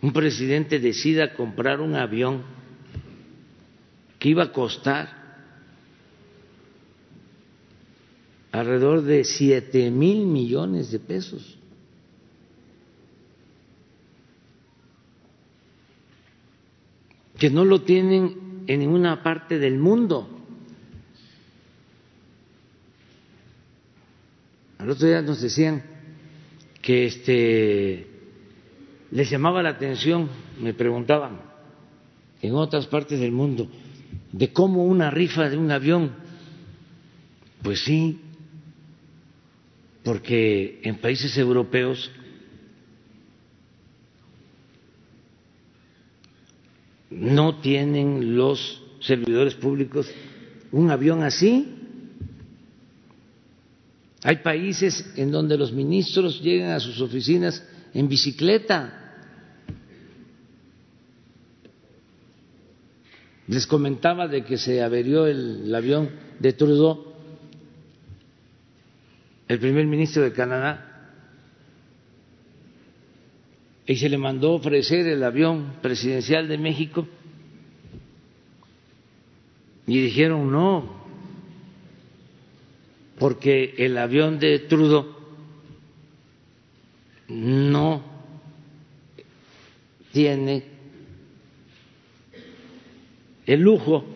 un presidente decida comprar un avión que iba a costar alrededor de siete mil millones de pesos. que no lo tienen en ninguna parte del mundo. Al otro día nos decían que este les llamaba la atención, me preguntaban en otras partes del mundo de cómo una rifa de un avión, pues sí, porque en países europeos no tienen los servidores públicos un avión así. Hay países en donde los ministros llegan a sus oficinas en bicicleta. Les comentaba de que se averió el, avión de Trudeau. El primer ministro de Canadá. Y se le mandó ofrecer el avión presidencial de México. Y dijeron no, porque el avión de Trudeau no tiene el lujo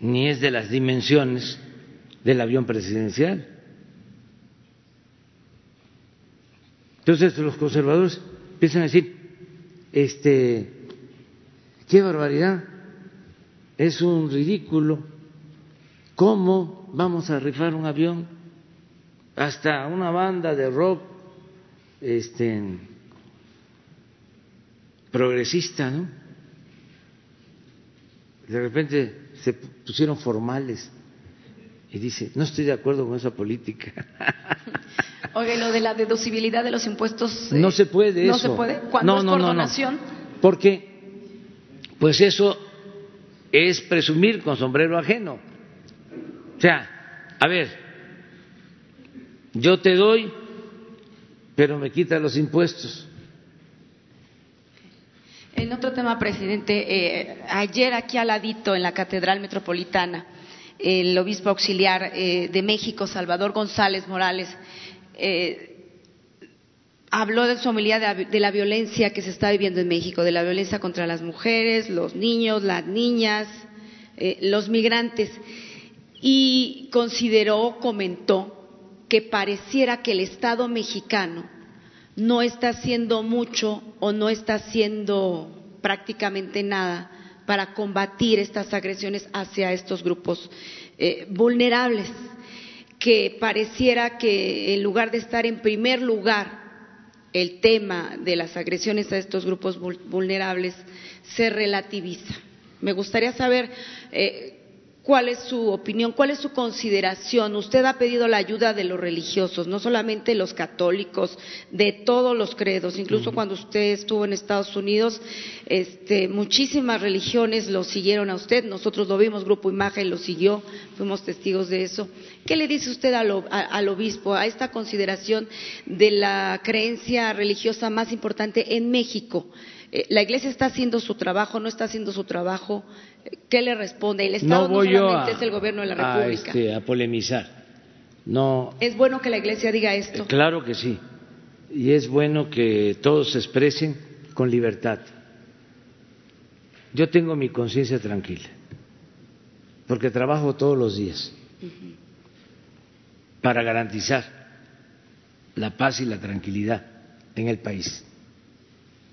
ni es de las dimensiones del avión presidencial. Entonces los conservadores empiezan a decir, este, qué barbaridad, es un ridículo, ¿cómo vamos a rifar un avión? Hasta una banda de rock este, progresista, ¿no? De repente se pusieron formales y dice, no estoy de acuerdo con esa política. Oye, lo de la deducibilidad de los impuestos. no se puede no se puede. ¿Cuándo no, es por donación? Porque pues eso es presumir con sombrero ajeno. O sea, a ver, yo te doy, pero me quita los impuestos. En otro tema, presidente, eh, ayer aquí al ladito en la Catedral Metropolitana, el obispo auxiliar eh, de México, Salvador González Morales, eh, habló de su homilía de, la violencia que se está viviendo en México, de la violencia contra las mujeres, los niños, las niñas, eh, los migrantes, y consideró, comentó, que pareciera que el Estado mexicano no está haciendo mucho o no está haciendo prácticamente nada para combatir estas agresiones hacia estos grupos eh, vulnerables, que pareciera que en lugar de estar en primer lugar el tema de las agresiones a estos grupos vulnerables se relativiza. Me gustaría saber eh, cuál es su opinión, cuál es su consideración. Usted ha pedido la ayuda de los religiosos, no solamente los católicos, de todos los credos. Incluso cuando usted estuvo en Estados Unidos, este, muchísimas religiones lo siguieron a usted. Nosotros lo vimos, Grupo Imagen lo siguió, fuimos testigos de eso. ¿Qué le dice usted al, al obispo a esta consideración de la creencia religiosa más importante en México? Eh, la Iglesia está haciendo su trabajo, no está haciendo su trabajo. ¿Qué le responde? El Estado no, solamente es el gobierno de la República. Este, a polemizar. No. ¿Es bueno que la Iglesia diga esto? Claro que sí. Y es bueno que todos se expresen con libertad. Yo tengo mi conciencia tranquila, porque trabajo todos los días para garantizar la paz y la tranquilidad en el país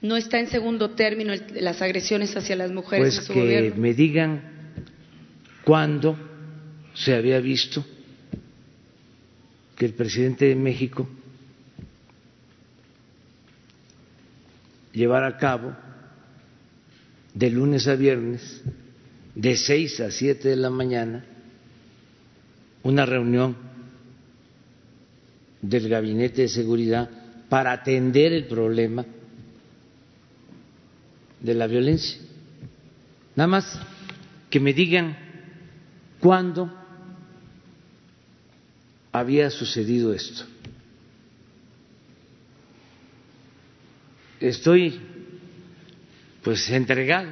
no está en segundo término las agresiones hacia las mujeres pues que me digan cuándo se había visto que el presidente de México llevara a cabo de lunes a viernes, de seis a siete de la mañana, una reunión del Gabinete de Seguridad para atender el problema de la violencia. Nada más que me digan cuándo había sucedido esto. Estoy pues entregado.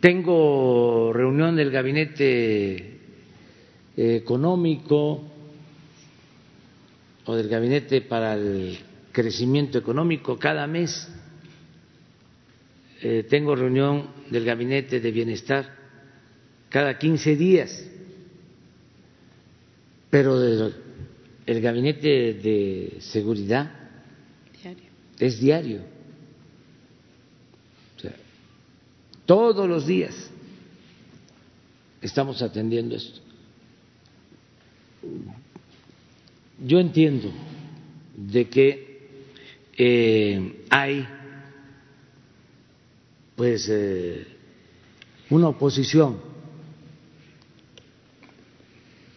Tengo reunión del gabinete económico o del gabinete para el crecimiento económico cada mes eh, tengo reunión del gabinete de bienestar cada 15 días, pero el gabinete de seguridad es diario. todos los días estamos atendiendo esto. Yo entiendo de que eh, hay pues eh, una oposición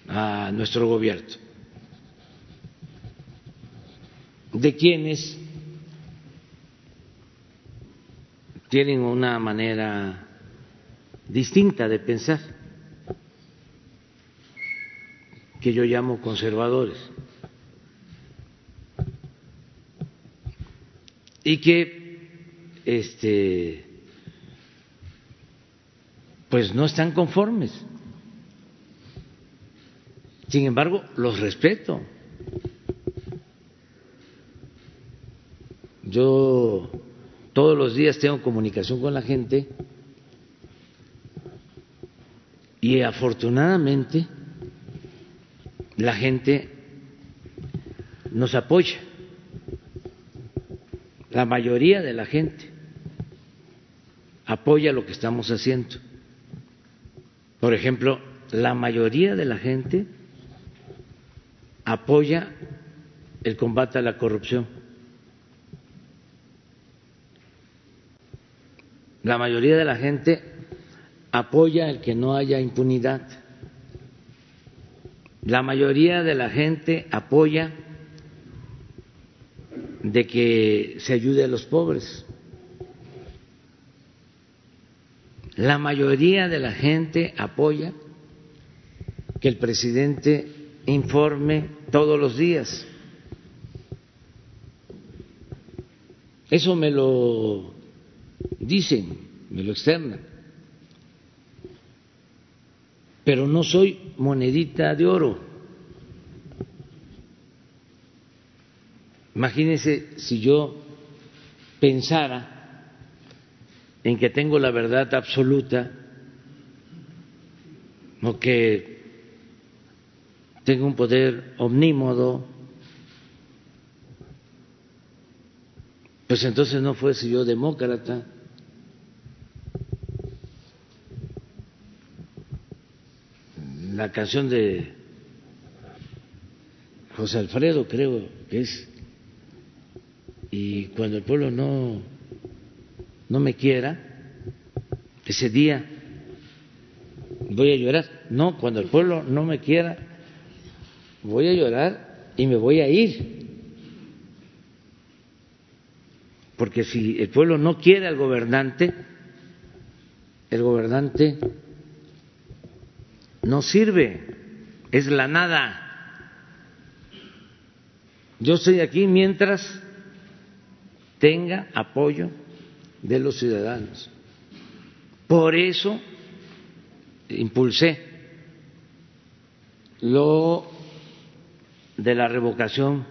a nuestro gobierno, de quienes tienen una manera distinta de pensar, que yo llamo conservadores, y que este pues no están conformes. Sin embargo, los respeto. Yo todos los días tengo comunicación con la gente y afortunadamente la gente nos apoya, la mayoría de la gente apoya lo que estamos haciendo. Por ejemplo, la mayoría de la gente apoya el combate a la corrupción. La mayoría de la gente apoya el que no haya impunidad. La mayoría de la gente apoya de que se ayude a los pobres. La mayoría de la gente apoya que el presidente informe todos los días. Eso me lo dicen, me lo externan. Pero no soy monedita de oro. Imagínense si yo pensara en que tengo la verdad absoluta o que tengo un poder omnímodo Pues entonces no fuese yo demócrata. La canción de José Alfredo creo que es y cuando el pueblo no no me quiera ese día voy a llorar no cuando el pueblo no me quiera voy a llorar y me voy a ir porque si el pueblo no quiere al gobernante, el gobernante no sirve, es la nada. Yo estoy aquí mientras tenga apoyo de los ciudadanos. Por eso impulsé lo de la revocación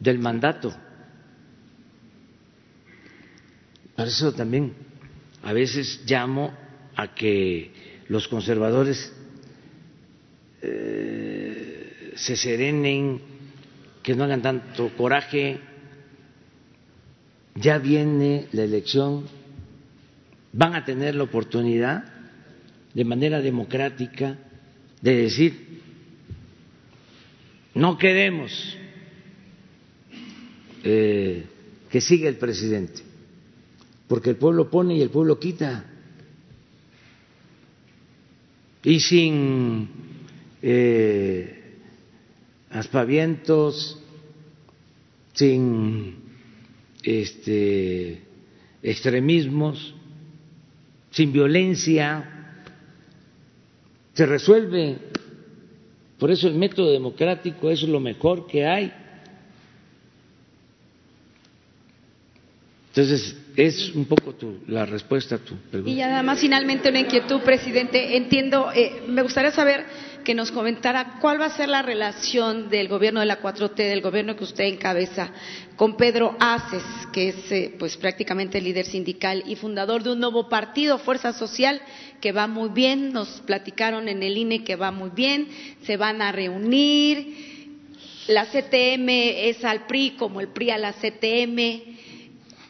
del mandato Por eso también a veces llamo a que los conservadores eh, se serenen, que no hagan tanto coraje. Ya viene la elección, van a tener la oportunidad de manera democrática de decir, no queremos eh, que siga el presidente porque el pueblo pone y el pueblo quita. Y sin eh, aspavientos, sin este, extremismos, sin violencia, se resuelve. Por eso el método democrático es lo mejor que hay. Entonces, es un poco tu, la respuesta a tu pregunta. Y nada más finalmente una inquietud, presidente. Entiendo, eh, me gustaría saber que nos comentara cuál va a ser la relación del gobierno de la 4T, del gobierno que usted encabeza, con Pedro Aces, que es eh, pues prácticamente el líder sindical y fundador de un nuevo partido, Fuerza Social, que va muy bien. Nos platicaron en el INE que va muy bien, se van a reunir. La CTM es al PRI como el PRI a la CTM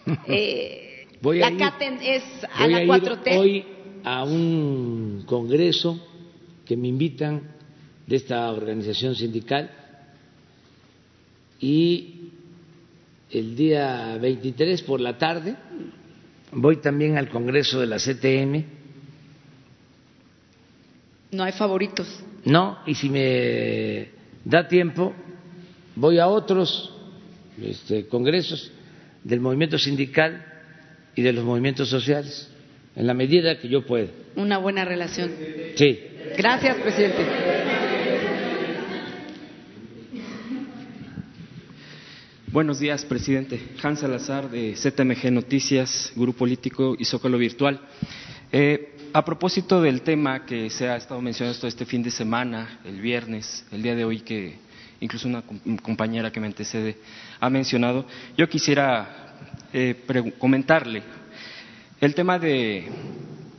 eh, voy la a CATEN es a la 4T. hoy a un congreso que me invitan de esta organización sindical y el día 23 por la tarde voy también al congreso de la CTM. No hay favoritos. No, y si me da tiempo, voy a otros este, congresos del movimiento sindical y de los movimientos sociales, en la medida que yo pueda. Una buena relación. Sí. Gracias, presidente. Buenos días, presidente. Hans Salazar, de ZMG Noticias, Grupo Político y Zócalo Virtual. Eh, a propósito del tema que se ha estado mencionando este fin de semana, el viernes, el día de hoy que incluso una compañera que me antecede ha mencionado, yo quisiera eh, comentarle el tema de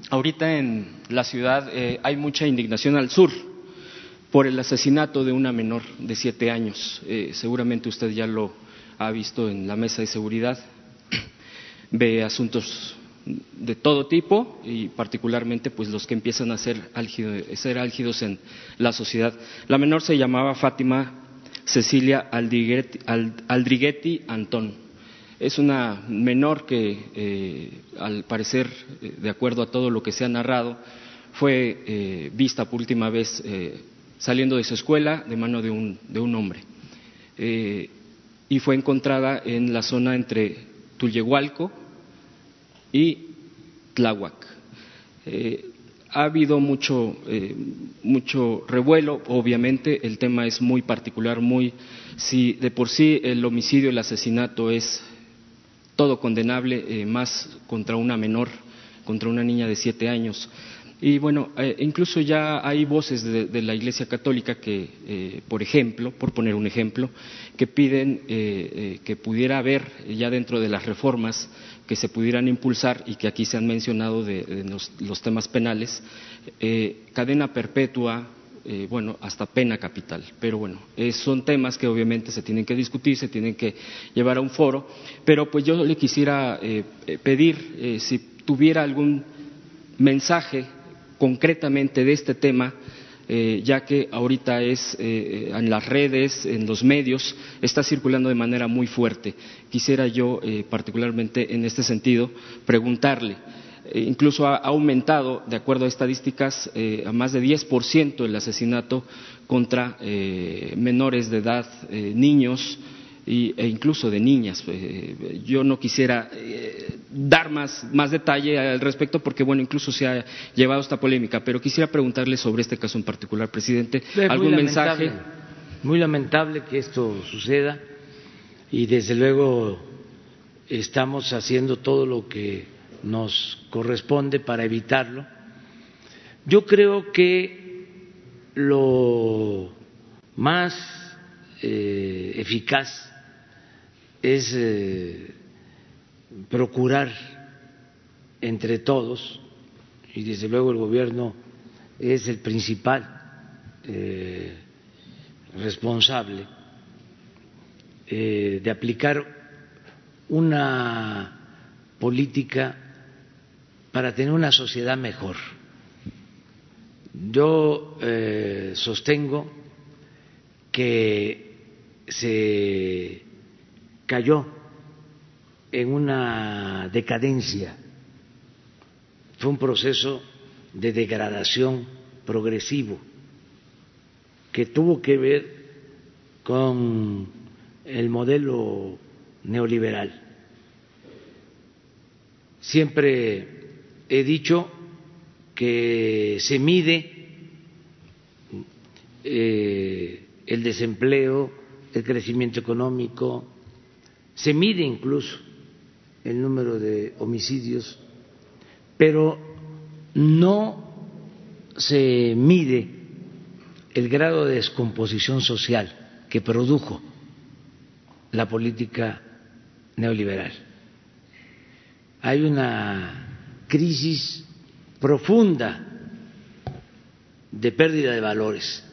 ahorita en la ciudad eh, hay mucha indignación al sur por el asesinato de una menor de siete años. Eh, seguramente usted ya lo ha visto en la mesa de seguridad. Ve asuntos de todo tipo y particularmente pues los que empiezan a ser, ser álgidos en la sociedad. La menor se llamaba Fátima Cecilia Aldriguetti, Antón. Es una menor que, eh, al parecer, eh, de acuerdo a todo lo que se ha narrado, fue eh, vista por última vez saliendo de su escuela de mano de un, de un hombre. y fue encontrada en la zona entre Tullehualco y Tláhuac. ha habido mucho, mucho revuelo, obviamente, el tema es muy particular, muy, si de por sí el homicidio, el asesinato es todo condenable, más contra una menor, contra una niña de siete años. Y bueno, eh, incluso ya hay voces de, la Iglesia Católica que, eh, por ejemplo, por poner un ejemplo, que piden eh, que pudiera haber ya dentro de las reformas que se pudieran impulsar y que aquí se han mencionado de, los, temas penales, cadena perpetua, bueno, hasta pena capital. Pero bueno, son temas que obviamente se tienen que discutir, se tienen que llevar a un foro. Pero pues yo le quisiera pedir si tuviera algún mensaje concretamente de este tema, eh, ya que ahorita es eh, en las redes, en los medios, está circulando de manera muy fuerte. Quisiera yo, eh, particularmente en este sentido, preguntarle. Incluso ha aumentado, de acuerdo a estadísticas, a más de 10% el asesinato contra menores de edad, niños, e incluso de niñas. Eh, yo no quisiera eh, dar más, más detalle al respecto porque, bueno, incluso se ha llevado esta polémica, pero quisiera preguntarle sobre este caso en particular, presidente. ¿Algún mensaje? Muy lamentable que esto suceda y, desde luego, estamos haciendo todo lo que nos corresponde para evitarlo. Yo creo que lo más eh, eficaz es eh, procurar entre todos, y desde luego el gobierno es el principal eh, responsable de aplicar una política para tener una sociedad mejor. Yo sostengo que se cayó en una decadencia, fue un proceso de degradación progresivo que tuvo que ver con el modelo neoliberal. Siempre he dicho que se mide eh, el desempleo, el crecimiento económico, se mide incluso el número de homicidios, pero no se mide el grado de descomposición social que produjo la política neoliberal. Hay una crisis profunda de pérdida de valores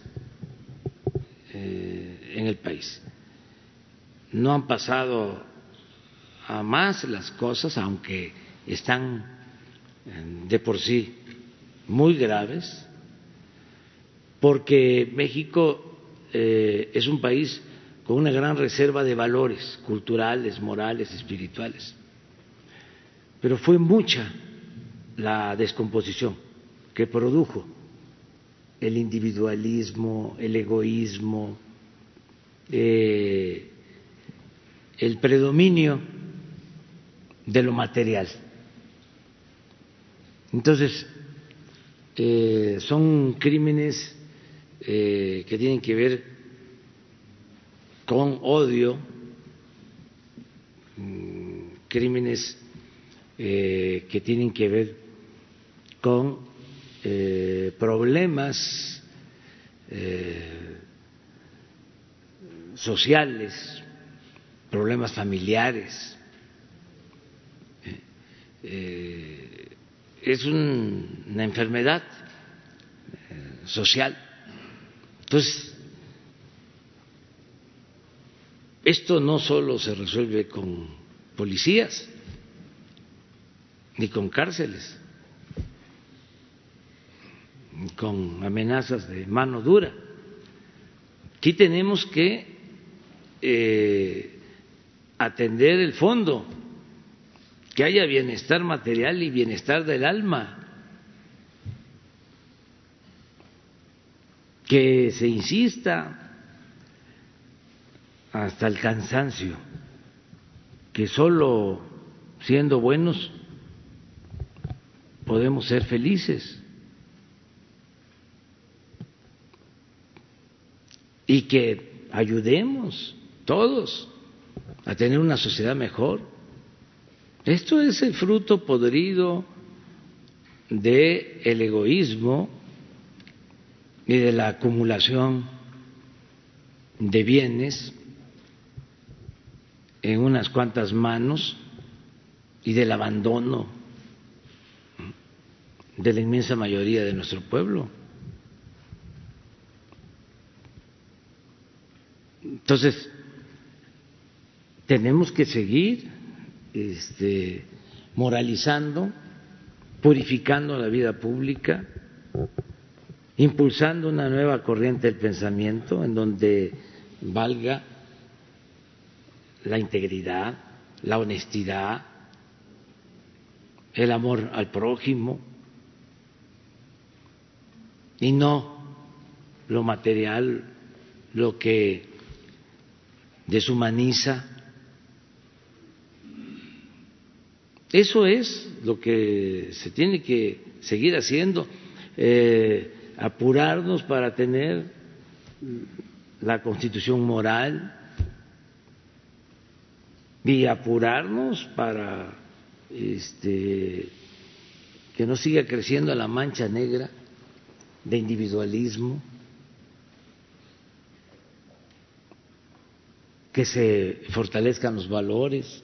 eh, en el país no han pasado a más las cosas, aunque están eh, de por sí muy graves, porque México eh, es un país con una gran reserva de valores culturales, morales, espirituales. Pero fue mucha la descomposición que produjo el individualismo, el egoísmo, eh, el predominio de lo material. Entonces, eh, son crímenes eh, que tienen que ver con odio, mm, crímenes que tienen que ver con problemas sociales, problemas familiares. Eh, es una enfermedad eh, social. Entonces, esto no solo se resuelve con policías ni con cárceles, con amenazas de mano dura. Aquí tenemos que eh, atender el fondo, que haya bienestar material y bienestar del alma, que se insista hasta el cansancio, que solo siendo buenos podemos ser felices. Y que ayudemos todos a tener una sociedad mejor. Esto es el fruto podrido del el egoísmo y de la acumulación de bienes en unas cuantas manos y del abandono de la inmensa mayoría de nuestro pueblo. Entonces, tenemos que seguir este, moralizando, purificando la vida pública, impulsando una nueva corriente del pensamiento en donde valga la integridad, la honestidad, el amor al prójimo y no lo material, lo que deshumaniza. Eso es lo que se tiene que seguir haciendo, eh, apurarnos para tener la constitución moral y apurarnos para este, que no siga creciendo la mancha negra de individualismo, que se fortalezcan los valores.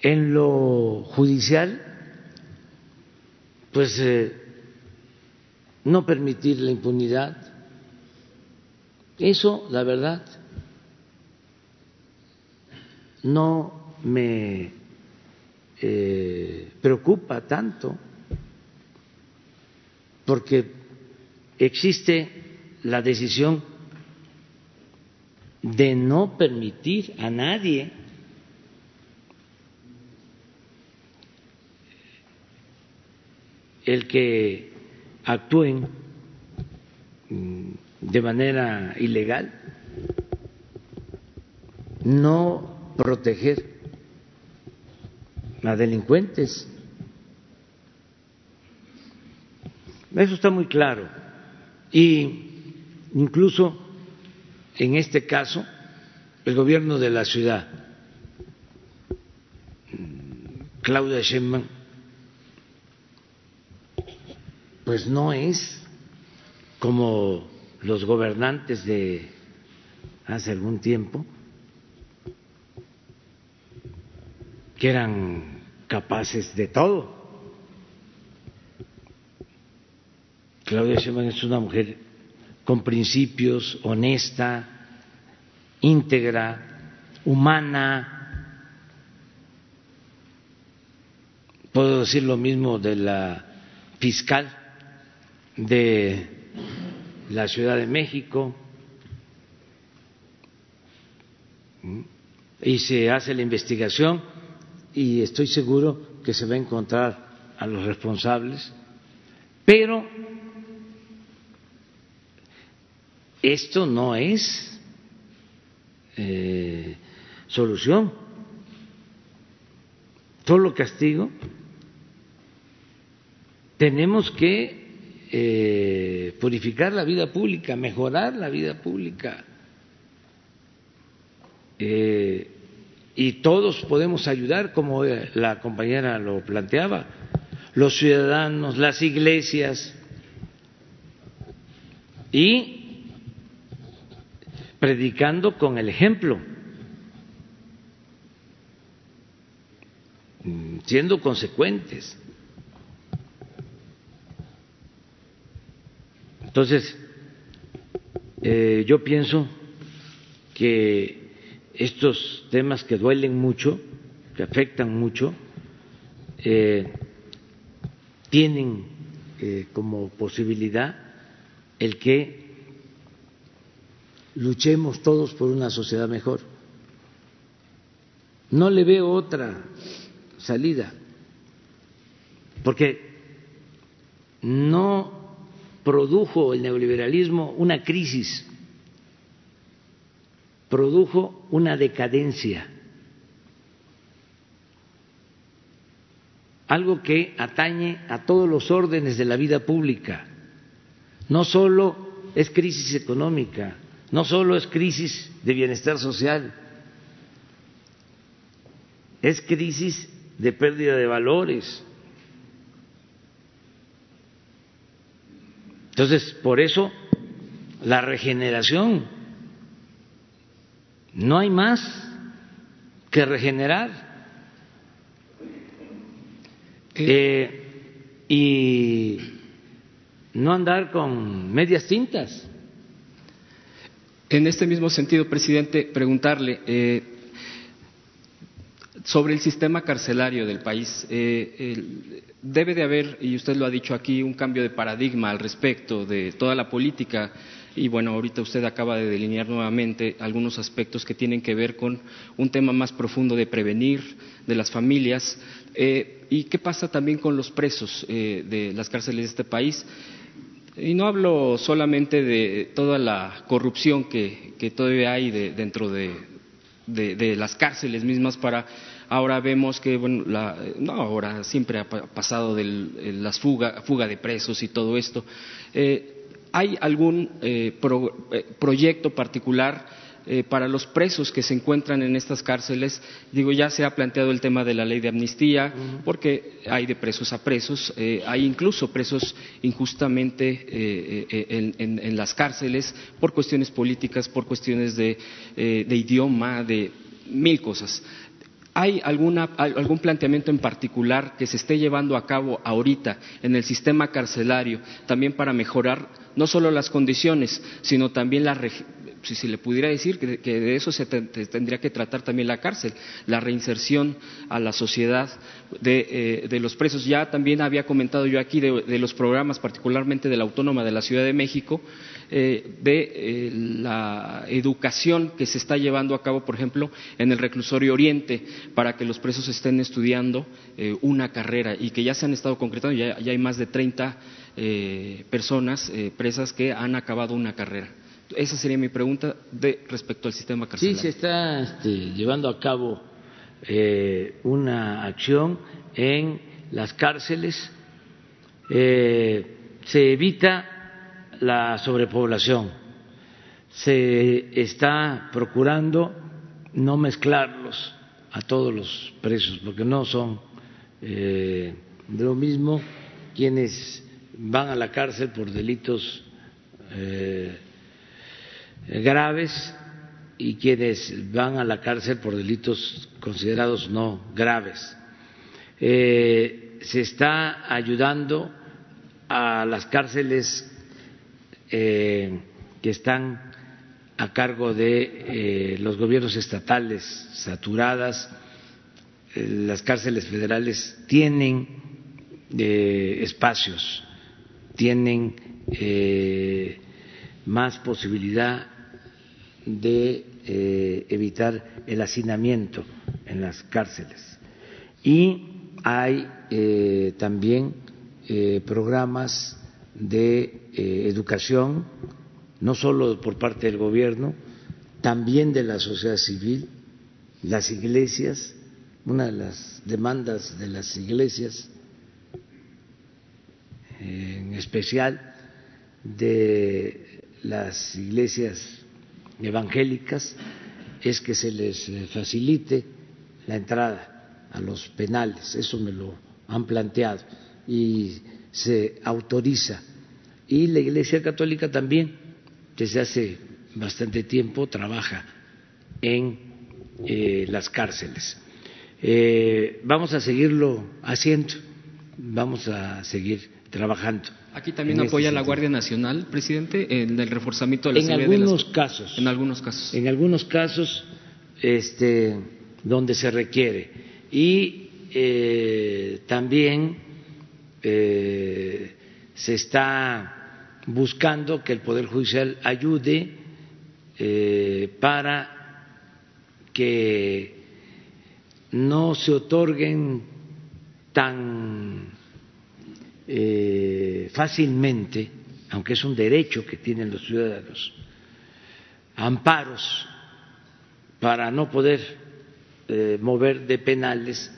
En lo judicial, pues eh, no permitir la impunidad. Eso, la verdad, no me eh, preocupa tanto, porque existe la decisión de no permitir a nadie el que actúen mm, de manera ilegal, no proteger a delincuentes. Eso está muy claro. Y incluso en este caso, el gobierno de la ciudad, Claudia Sheinbaum, pues no es como los gobernantes de hace algún tiempo, que eran capaces de todo. Claudia Sheinbaum es una mujer con principios, honesta, íntegra, humana. Puedo decir lo mismo de la fiscal de la Ciudad de México. Y se hace la investigación y estoy seguro que se va a encontrar a los responsables, pero esto no es eh, solución. Solo castigo. Tenemos que eh, purificar la vida pública, mejorar la vida pública. Eh, y todos podemos ayudar, como la compañera lo planteaba, los ciudadanos, las iglesias, y predicando con el ejemplo, siendo consecuentes. Entonces, eh, yo pienso que estos temas que duelen mucho, que afectan mucho, eh, tienen eh, como posibilidad el que luchemos todos por una sociedad mejor. No le veo otra salida, porque no produjo el neoliberalismo una crisis produjo una decadencia. algo que atañe a todos los órdenes de la vida pública. No solo es crisis económica, no solo es crisis de bienestar social, es crisis de pérdida de valores. Entonces, por eso, la regeneración, no hay más que regenerar. Eh, y no andar con medias tintas. En este mismo sentido, presidente, preguntarle eh, sobre el sistema carcelario del país. Eh, debe de haber, y usted lo ha dicho aquí, un cambio de paradigma al respecto de toda la política. Y bueno, ahorita usted acaba de delinear nuevamente algunos aspectos que tienen que ver con un tema más profundo de prevenir de las familias. Eh, ¿Y qué pasa también con los presos de las cárceles de este país? Y no hablo solamente de toda la corrupción que, todavía hay dentro de, las cárceles mismas para ahora vemos que bueno no ahora siempre ha pasado de la fuga, fuga de presos y todo esto. Eh, hay algún eh, eh, proyecto particular eh, para los presos que se encuentran en estas cárceles. Digo, ya se ha planteado el tema de la ley de amnistía, porque hay de presos a presos, eh, hay incluso presos injustamente eh, en, las cárceles por cuestiones políticas, por cuestiones de, de idioma, de mil cosas. ¿Hay alguna, algún planteamiento en particular que se esté llevando a cabo ahorita en el sistema carcelario también para mejorar no solo las condiciones, sino también la, si se le pudiera decir que, de eso se tendría que tratar también la cárcel, la reinserción a la sociedad de, eh, los presos. Ya también había comentado yo aquí de, los programas, particularmente de la Autónoma de la Ciudad de México, eh, de eh, la educación que se está llevando a cabo, por ejemplo, en el reclusorio Oriente, para que los presos estén estudiando una carrera y que ya se han estado concretando, ya, ya hay más de 30 personas presas que han acabado una carrera. Esa sería mi pregunta de respecto al sistema carcelario. Sí, se está este, llevando a cabo eh, una acción en las cárceles. Eh, se evita la sobrepoblación. Se está procurando no mezclarlos a todos los presos, porque no son eh, de lo mismo quienes van a la cárcel por delitos graves y quienes van a la cárcel por delitos considerados no graves. Eh, se está ayudando a las cárceles eh, que están a cargo de eh, los gobiernos estatales saturadas. las cárceles federales tienen espacios, tienen más posibilidad de eh, evitar el hacinamiento en las cárceles. Y hay eh, también eh, programas de educación, no solo por parte del gobierno, también de la sociedad civil, las iglesias, una de las demandas de las iglesias, en especial de las iglesias evangélicas es que se les eh, facilite la entrada a los penales, eso me lo han planteado y se autoriza. Y la Iglesia Católica también, desde hace bastante tiempo, trabaja en eh, las cárceles. Eh, vamos a seguirlo haciendo, vamos a seguir trabajando. Aquí también este apoya la Guardia Nacional, presidente, en el reforzamiento de la en algunos casos. En algunos casos. En algunos casos, este, donde se requiere. Y eh, también eh, se está buscando que el Poder Judicial ayude eh, para que no se otorguen tan eh, fácilmente, aunque es un derecho que tienen los ciudadanos, amparos para no poder eh, mover de penales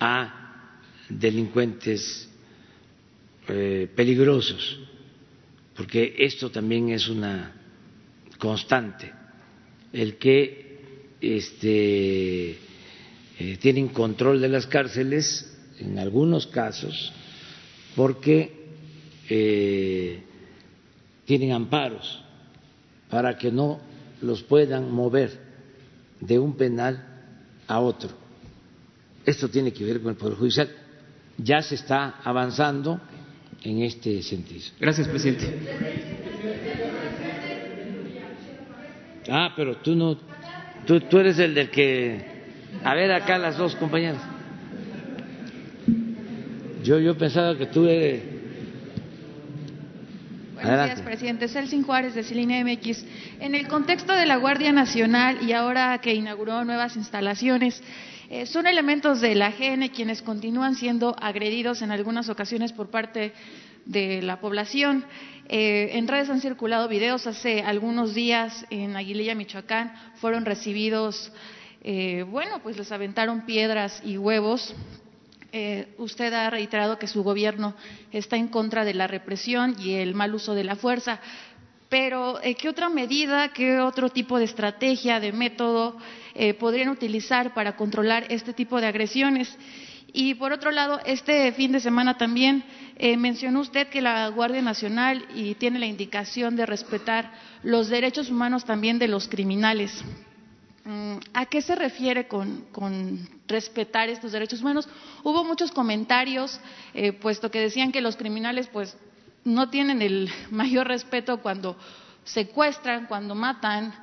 a delincuentes eh, peligrosos, porque esto también es una constante, el que este, tienen control de las cárceles en algunos casos porque eh, tienen amparos para que no los puedan mover de un penal a otro. Esto tiene que ver con el Poder Judicial. Ya se está avanzando en este sentido. Gracias, presidente. Ah, pero tú no, tú, tú eres el del que... A ver acá las dos compañeras. Yo, yo pensaba que tú eres... Buenos días, presidente. Celsin Juárez, de Ciline MX. En el contexto de la Guardia Nacional y ahora que inauguró nuevas instalaciones, eh, son elementos de la GN quienes continúan siendo agredidos en algunas ocasiones por parte de la población. Eh, en redes han circulado videos hace algunos días en Aguililla, Michoacán, fueron recibidos, eh, bueno, pues les aventaron piedras y huevos. Usted ha reiterado que su gobierno está en contra de la represión y el mal uso de la fuerza, pero ¿qué otra medida, qué otro tipo de estrategia, de método podrían utilizar para controlar este tipo de agresiones? Y por otro lado, este fin de semana también eh, mencionó usted que la Guardia Nacional y tiene la indicación de respetar los derechos humanos también de los criminales. Mm, ¿A qué se refiere con, respetar estos derechos humanos? Hubo muchos comentarios, eh, puesto que decían que los criminales pues no tienen el mayor respeto cuando secuestran, cuando matan.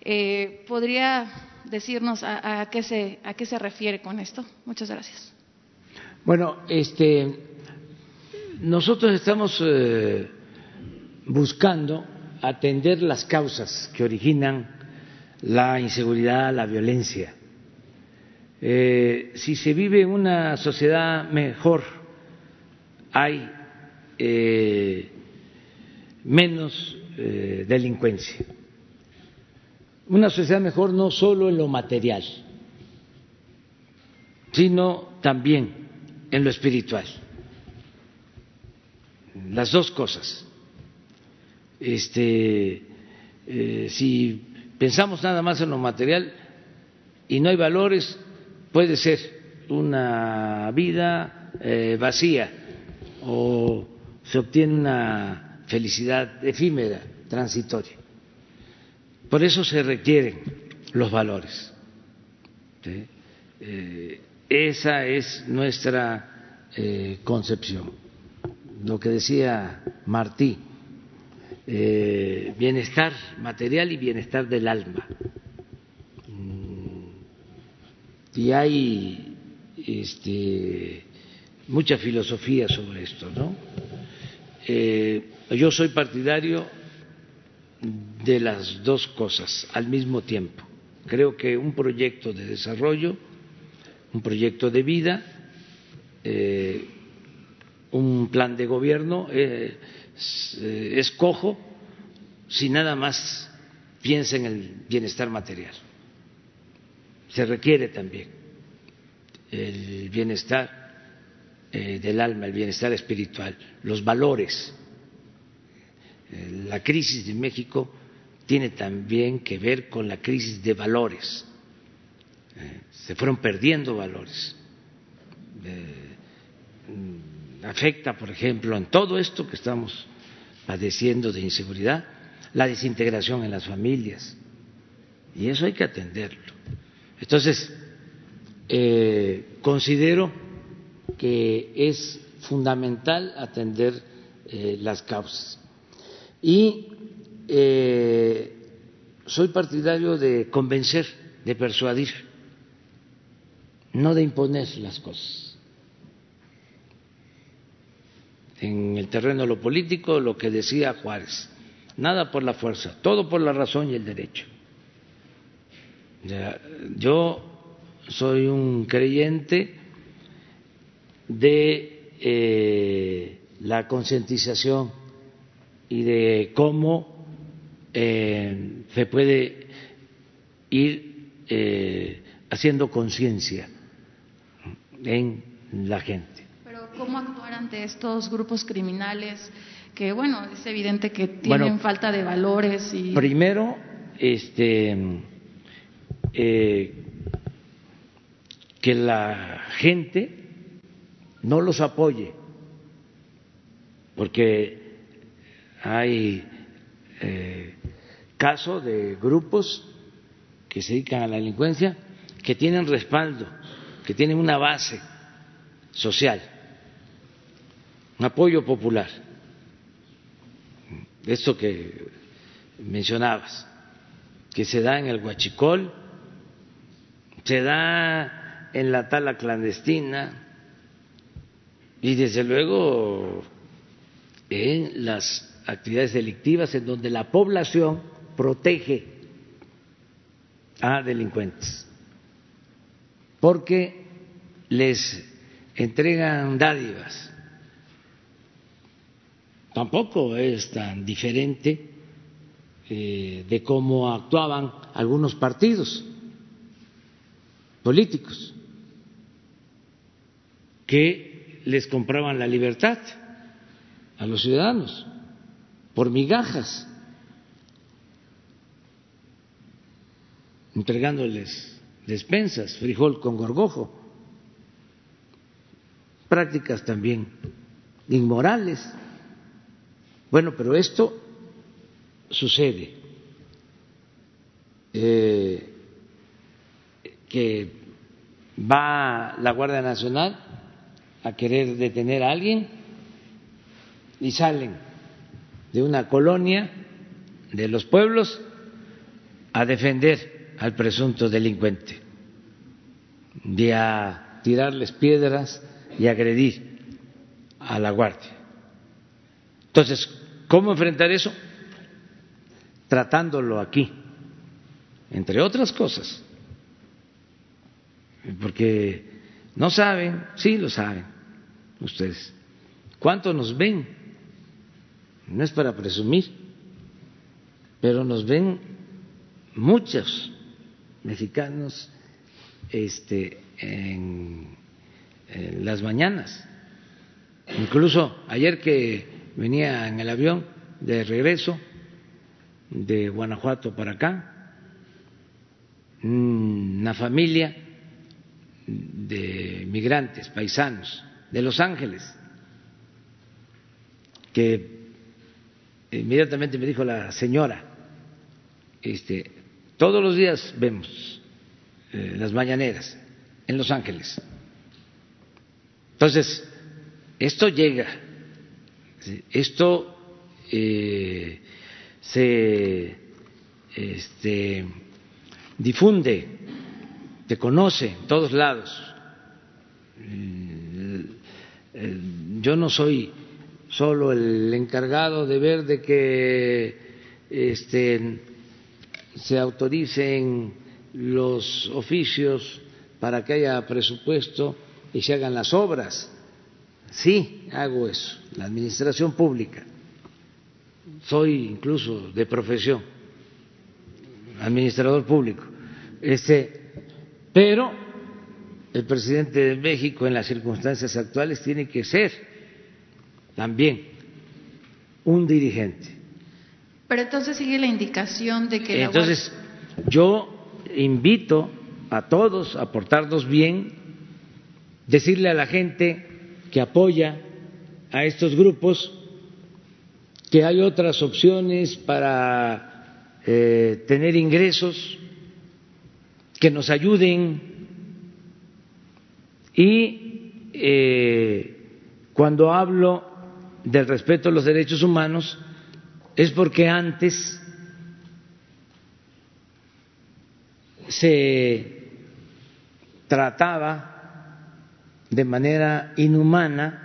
Eh, ¿Podría decirnos a, qué se, a qué se refiere con esto? Muchas gracias. Bueno, este, nosotros estamos eh, buscando atender las causas que originan la inseguridad, la violencia. Eh, si se vive una sociedad mejor, hay eh, menos delincuencia. Una sociedad mejor no solo en lo material, sino también en lo espiritual. Las dos cosas. Este, eh, si pensamos nada más en lo material y no hay valores, puede ser una vida eh, vacía o se obtiene una felicidad efímera, transitoria. Por eso se requieren los valores. Eh, esa es nuestra eh, concepción. Lo que decía Martí, eh, bienestar material y bienestar del alma. Mm, y hay este, mucha filosofía sobre esto, ¿no? Eh, yo soy partidario de las dos cosas al mismo tiempo. Creo que un proyecto de desarrollo un proyecto de vida, eh, un plan de gobierno, es cojo si nada más piensa en el bienestar material. Se requiere también el bienestar del alma, el bienestar espiritual, los valores. La crisis de México tiene también que ver con la crisis de valores se fueron perdiendo valores. Afecta, por ejemplo, en todo esto que estamos padeciendo de inseguridad, la desintegración en las familias. Y eso hay que atenderlo. Entonces, eh, considero que es fundamental atender eh, las causas. Y eh, soy partidario de convencer, de persuadir no de imponer las cosas. En el terreno de lo político, lo que decía Juárez, nada por la fuerza, todo por la razón y el derecho. Yo soy un creyente de eh, la concientización y de cómo eh, se puede ir eh, haciendo conciencia en la gente. ¿Cómo actuar ante estos grupos criminales que, bueno, es evidente que tienen falta de valores y... Primero, este, eh, que la gente no los apoye, porque hay eh, casos de grupos que se dedican a la delincuencia que tienen respaldo, que tienen una base social, apoyo popular. Esto que mencionabas, que se da en el Huachicol, se da en la tala clandestina y desde luego en las actividades delictivas en donde la población protege a delincuentes, porque les entregan dádivas. Tampoco es tan diferente eh, de cómo actuaban algunos partidos políticos que les compraban la libertad a los ciudadanos por migajas, entregándoles despensas, frijol con gorgojo, prácticas también inmorales. Bueno, pero esto sucede. Eh, que va la Guardia Nacional a querer detener a alguien y salen de una colonia de los pueblos a defender al presunto delincuente, de tirarles piedras y agredir a la guardia. Entonces, ¿cómo enfrentar eso? Tratándolo aquí, entre otras cosas, porque no saben, sí lo saben ustedes, cuánto nos ven no es para presumir, pero nos ven muchos mexicanos este, en, las mañanas. Incluso ayer que venía en el avión de regreso de Guanajuato para acá, una familia de migrantes, paisanos, de Los Ángeles, que inmediatamente me dijo la señora, este, todos los días vemos eh, las mañaneras en Los Ángeles. Entonces, esto llega, esto eh, se este, difunde, se conoce en todos lados. Eh, yo no soy solo el encargado de ver de que este, se autoricen los oficios para que haya presupuesto y se hagan las obras. Sí, hago eso, la administración pública. Soy incluso de profesión administrador público. Este, pero el presidente de México en las circunstancias actuales tiene que ser también un dirigente. Pero entonces sigue la indicación de que... Entonces yo invito a todos a portarnos bien, decirle a la gente que apoya a estos grupos que hay otras opciones para eh, tener ingresos, que nos ayuden y eh, cuando hablo del respeto a los derechos humanos es porque antes se trataba de manera inhumana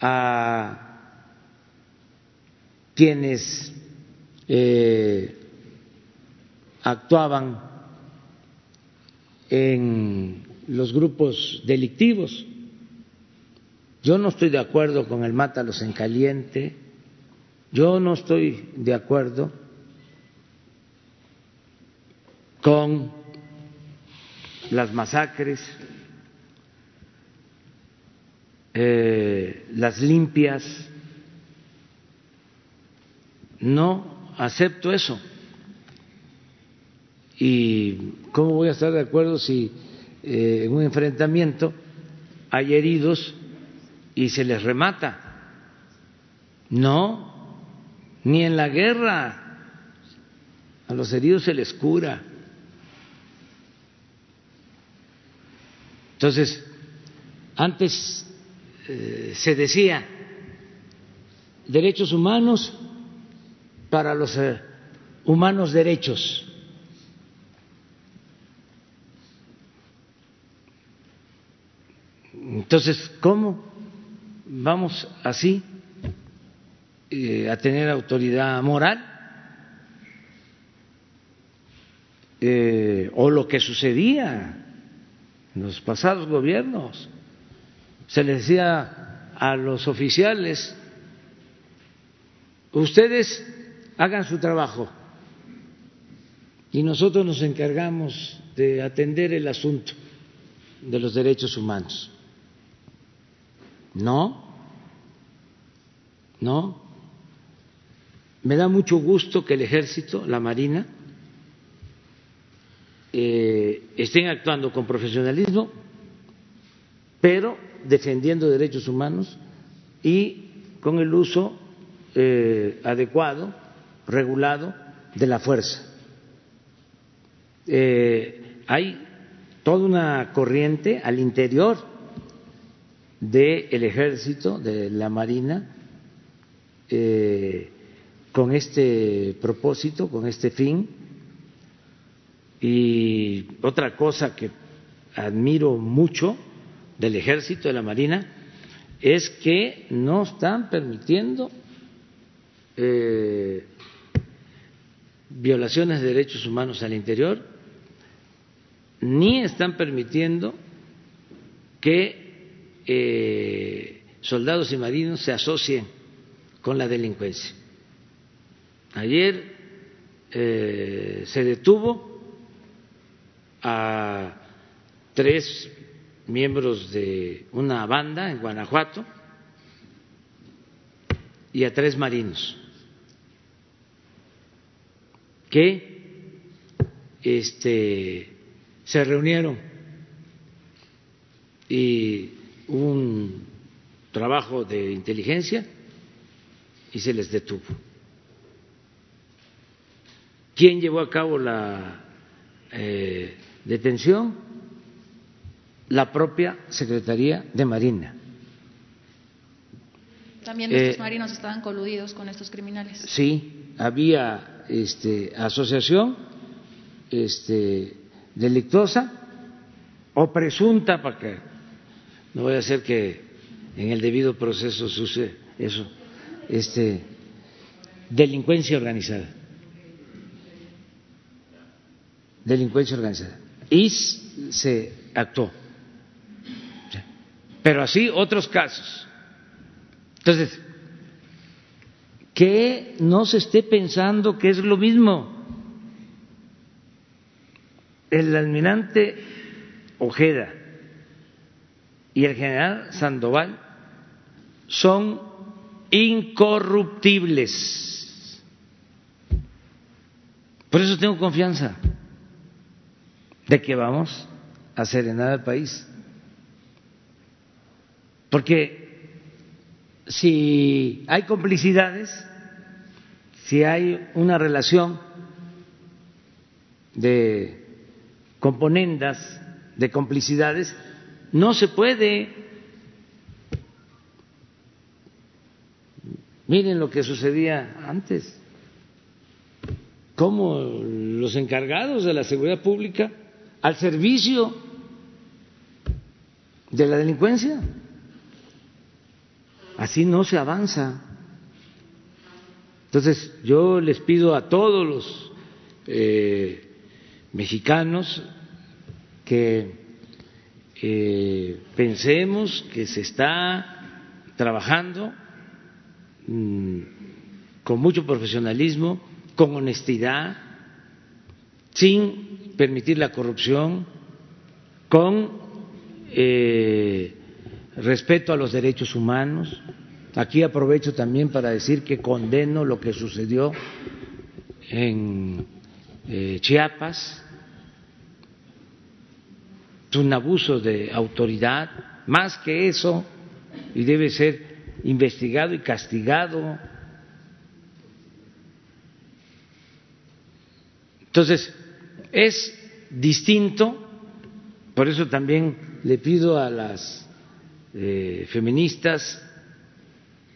a quienes eh, actuaban en los grupos delictivos. Yo no estoy de acuerdo con el mátalos en caliente, yo no estoy de acuerdo con las masacres eh, las limpias. No acepto eso. ¿Y cómo voy a estar de acuerdo si eh, en un enfrentamiento hay heridos y se les remata? No, ni en la guerra. A los heridos se les cura. Entonces, antes eh, se decía derechos humanos para los eh, humanos derechos. Entonces, ¿cómo vamos así eh, a tener autoridad moral? o lo que sucedía en los pasados gobiernos. Se les decía a los oficiales, ustedes hagan su trabajo y nosotros nos encargamos de atender el asunto de los derechos humanos. No, no. Me da mucho gusto que el ejército, la marina, eh, estén actuando con profesionalismo, pero defendiendo derechos humanos y con el uso eh, adecuado, regulado de la fuerza. Eh, hay toda una corriente al interior del ejército, de la marina, con este propósito, con este fin, y otra cosa que admiro mucho del ejército, de la marina, es que no están permitiendo eh, violaciones de derechos humanos al interior, ni están permitiendo que eh, soldados y marinos se asocien con la delincuencia. Ayer eh, se detuvo a tres miembros de una banda en Guanajuato y a tres marinos que este, se reunieron y hubo un trabajo de inteligencia y se les detuvo. ¿Quién llevó a cabo la eh, detención la propia Secretaría de Marina. También estos eh, marinos estaban coludidos con estos criminales. Sí, había este, asociación este, delictuosa o presunta, para que no vaya a ser que en el debido proceso suceda eso, este, delincuencia organizada. Delincuencia organizada y se actuó. Pero así otros casos. Entonces, que no se esté pensando que es lo mismo. El almirante Ojeda y el general Sandoval son incorruptibles. Por eso tengo confianza de que vamos a serenar al país. Porque si hay complicidades, si hay una relación de componendas, de complicidades, no se puede. Miren lo que sucedía antes, cómo los encargados de la seguridad pública al servicio de la delincuencia. Así no se avanza. Entonces yo les pido a todos los eh, mexicanos que eh, pensemos que se está trabajando mm, con mucho profesionalismo, con honestidad, sin permitir la corrupción, con eh, respeto a los derechos humanos. Aquí aprovecho también para decir que condeno lo que sucedió en eh, Chiapas, es un abuso de autoridad, más que eso, y debe ser investigado y castigado. Entonces, es distinto, por eso también le pido a las eh, feministas,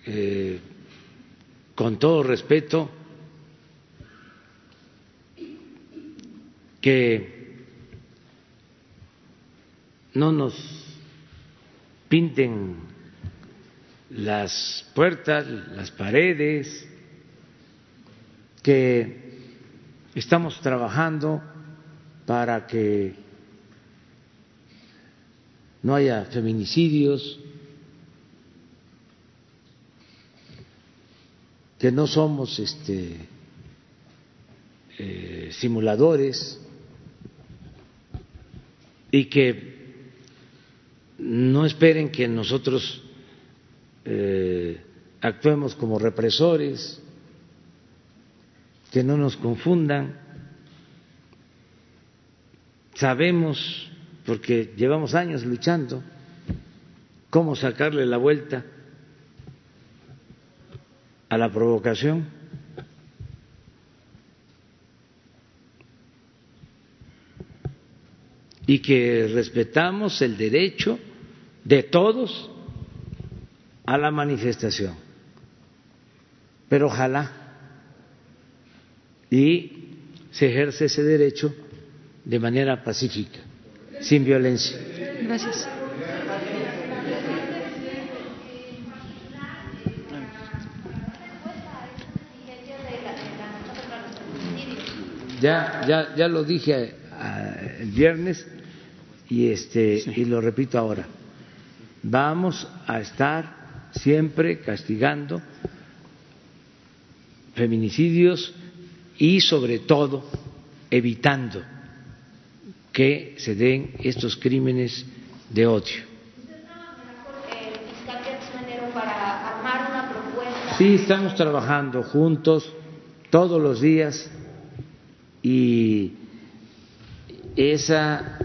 eh, con todo respeto, que no nos pinten las puertas, las paredes, que estamos trabajando para que no haya feminicidios, que no somos este, eh, simuladores. Y que no esperen que nosotros eh, actuemos como represores, que no nos confundan. Sabemos, porque llevamos años luchando, cómo sacarle la vuelta a la provocación. y que respetamos el derecho de todos a la manifestación. Pero ojalá y se ejerce ese derecho de manera pacífica, sin violencia. Gracias. Ya, ya, ya lo dije el viernes y este y lo repito ahora. Vamos a estar siempre castigando feminicidios y sobre todo evitando que se den estos crímenes de odio. Sí, estamos trabajando juntos todos los días y esa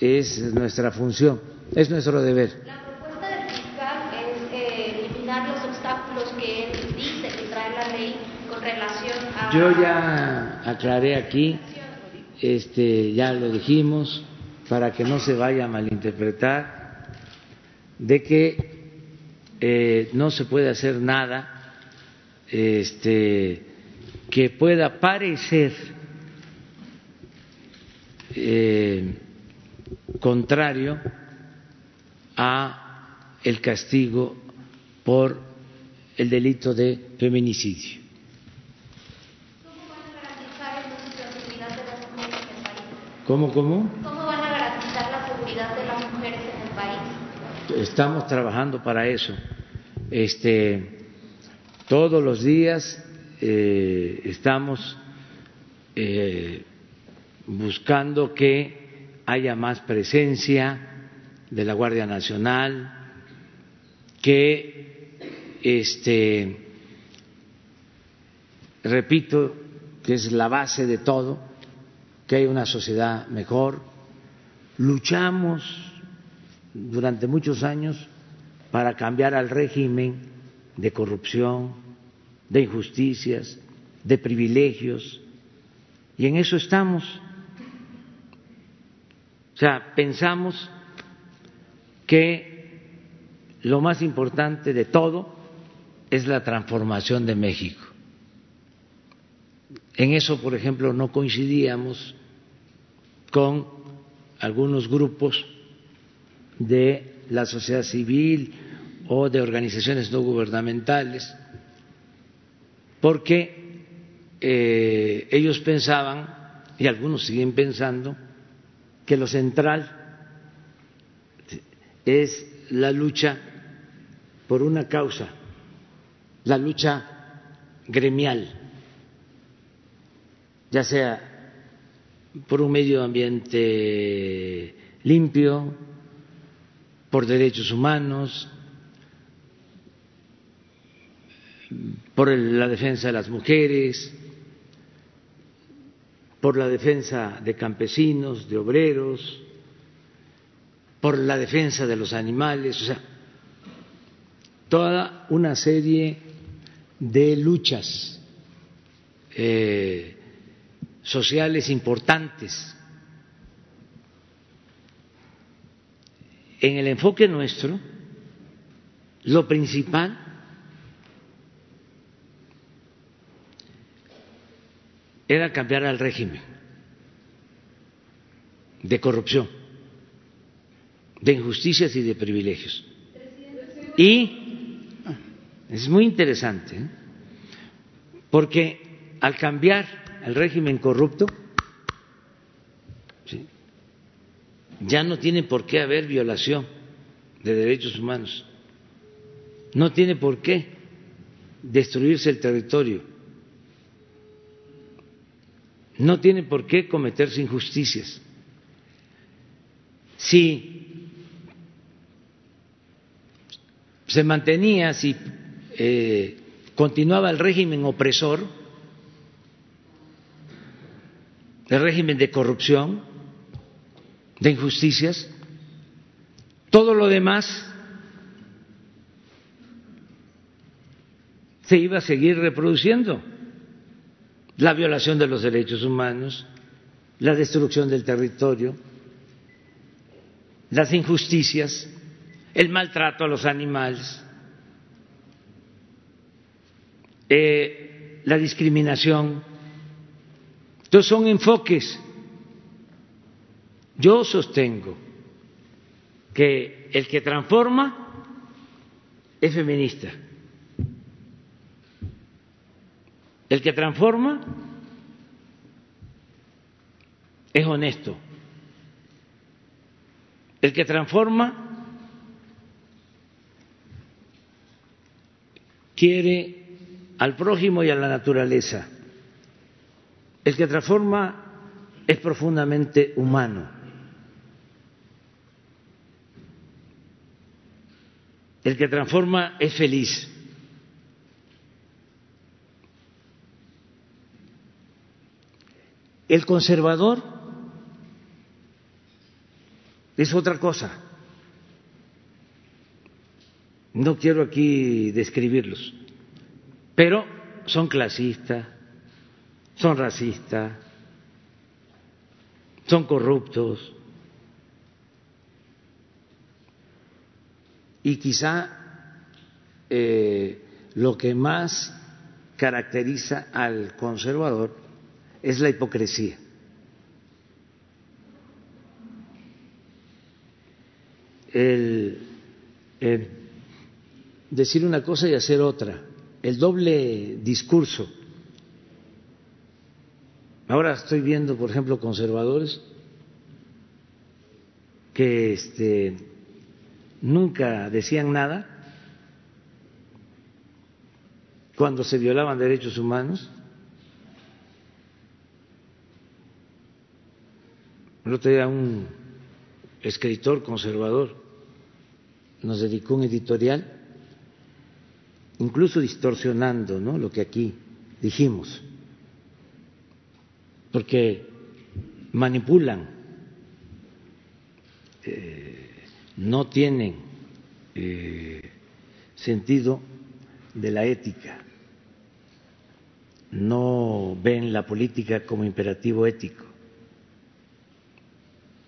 es nuestra función, es nuestro deber. La propuesta del fiscal es eh, eliminar los obstáculos que él dice que trae la ley con relación a. Yo ya aclaré aquí, este, ya lo dijimos, para que no se vaya a malinterpretar, de que eh, no se puede hacer nada este, que pueda parecer eh, contrario a el castigo por el delito de feminicidio. ¿Cómo, cómo? ¿Cómo van a garantizar la seguridad de las mujeres en el país? Estamos trabajando para eso. Este, todos los días eh, estamos eh, buscando que haya más presencia de la Guardia Nacional, que este repito que es la base de todo, que hay una sociedad mejor. Luchamos durante muchos años para cambiar al régimen de corrupción, de injusticias, de privilegios, y en eso estamos. O sea, pensamos que lo más importante de todo es la transformación de México. En eso, por ejemplo, no coincidíamos con algunos grupos de la sociedad civil o de organizaciones no gubernamentales, porque eh, ellos pensaban, y algunos siguen pensando, que lo central es la lucha por una causa, la lucha gremial, ya sea por un medio ambiente limpio, por derechos humanos, por la defensa de las mujeres, por la defensa de campesinos, de obreros, por la defensa de los animales, o sea, toda una serie de luchas eh, sociales importantes. En el enfoque nuestro, lo principal era cambiar al régimen de corrupción, de injusticias y de privilegios. Y es muy interesante, ¿eh? porque al cambiar el régimen corrupto, ya no tiene por qué haber violación de derechos humanos, no tiene por qué destruirse el territorio, no tiene por qué cometerse injusticias. Si se mantenía, si eh, continuaba el régimen opresor, el régimen de corrupción, de injusticias, todo lo demás se iba a seguir reproduciendo la violación de los derechos humanos, la destrucción del territorio, las injusticias, el maltrato a los animales, eh, la discriminación. Entonces son enfoques. Yo sostengo que el que transforma es feminista. El que transforma es honesto. El que transforma quiere al prójimo y a la naturaleza. El que transforma es profundamente humano. El que transforma es feliz. El conservador es otra cosa. No quiero aquí describirlos, pero son clasistas, son racistas, son corruptos y quizá eh, lo que más caracteriza al conservador es la hipocresía. El, decir una cosa y hacer otra, el doble discurso. Ahora estoy viendo, por ejemplo, conservadores que este, nunca decían nada cuando se violaban derechos humanos El otro día un escritor conservador nos dedicó un editorial, incluso distorsionando ¿no? lo que aquí dijimos, porque manipulan, eh, no tienen eh, sentido de la ética, no ven la política como imperativo ético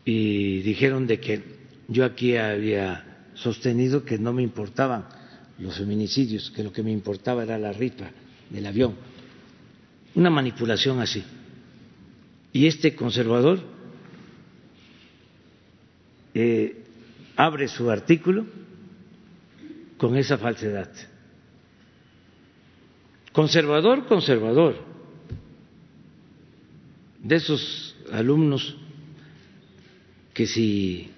y dijeron de que yo aquí había sostenido que no me importaban los feminicidios, que lo que me importaba era la rifa del avión. Una manipulación así. Y este conservador eh, abre su artículo con esa falsedad. Conservador, conservador. De esos alumnos que si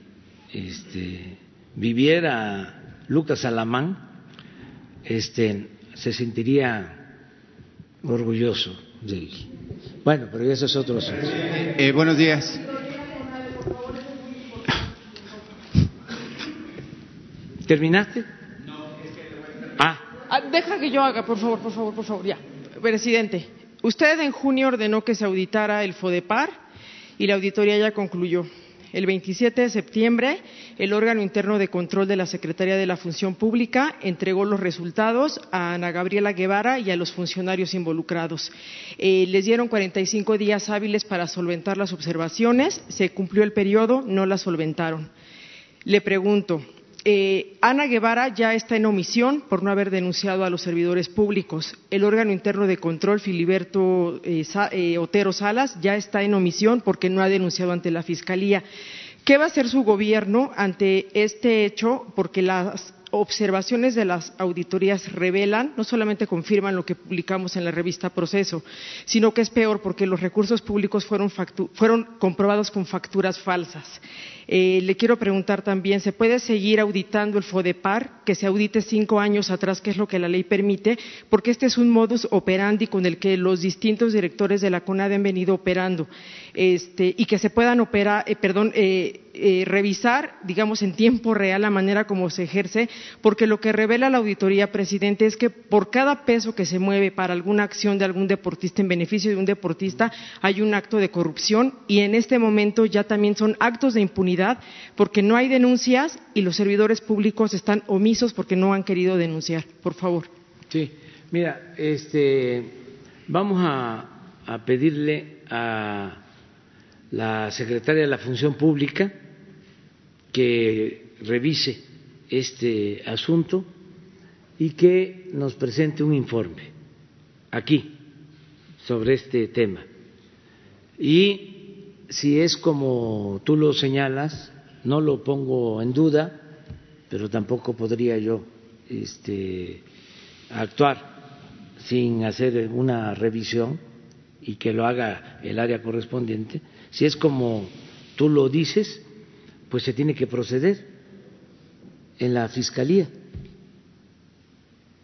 este, viviera Lucas Alamán, este, se sentiría orgulloso Bueno, pero eso es otro asunto. Eh, buenos días. ¿Terminaste? Ah, Ah, Deja que yo haga, por favor, por favor, por favor, ya. Presidente, usted en junio ordenó que se auditara el FODEPAR y la auditoría ya concluyó. El 27 de septiembre, el órgano interno de control de la Secretaría de la Función Pública entregó los resultados a Ana Gabriela Guevara y a los funcionarios involucrados. Eh, les dieron 45 días hábiles para solventar las observaciones. Se cumplió el periodo, no las solventaron. Le pregunto, eh, Ana Guevara ya está en omisión por no haber denunciado a los servidores públicos. El órgano interno de control, Filiberto eh, eh, Otero Salas, ya está en omisión porque no ha denunciado ante la Fiscalía. ¿Qué va a hacer su gobierno ante este hecho? Porque las observaciones de las auditorías revelan, no solamente confirman lo que publicamos en la revista Proceso, sino que es peor porque los recursos públicos fueron comprobados con facturas falsas. Eh, le quiero preguntar también, ¿se puede seguir auditando el FODEPAR, que se audite cinco años atrás, que es lo que la ley permite? Porque este es un modus operandi con el que los distintos directores de la CONADE han venido operando este, y que se puedan operar, eh, perdón, eh, eh, revisar, digamos, en tiempo real la manera como se ejerce, porque lo que revela la auditoría, presidente, es que por cada peso que se mueve para alguna acción de algún deportista en beneficio de un deportista, hay un acto de corrupción y en este momento ya también son actos de impunidad porque no hay denuncias y los servidores públicos están omisos porque no han querido denunciar. Por favor. sí. Mira, este, vamos a, a pedirle a la secretaria de la Función Pública que revise este asunto y que nos presente un informe aquí sobre este tema. Y si es como tú lo señalas, no lo pongo en duda, pero tampoco podría yo este, actuar sin hacer una revisión y que lo haga el área correspondiente. Si es como tú lo dices, pues se tiene que proceder en la Fiscalía.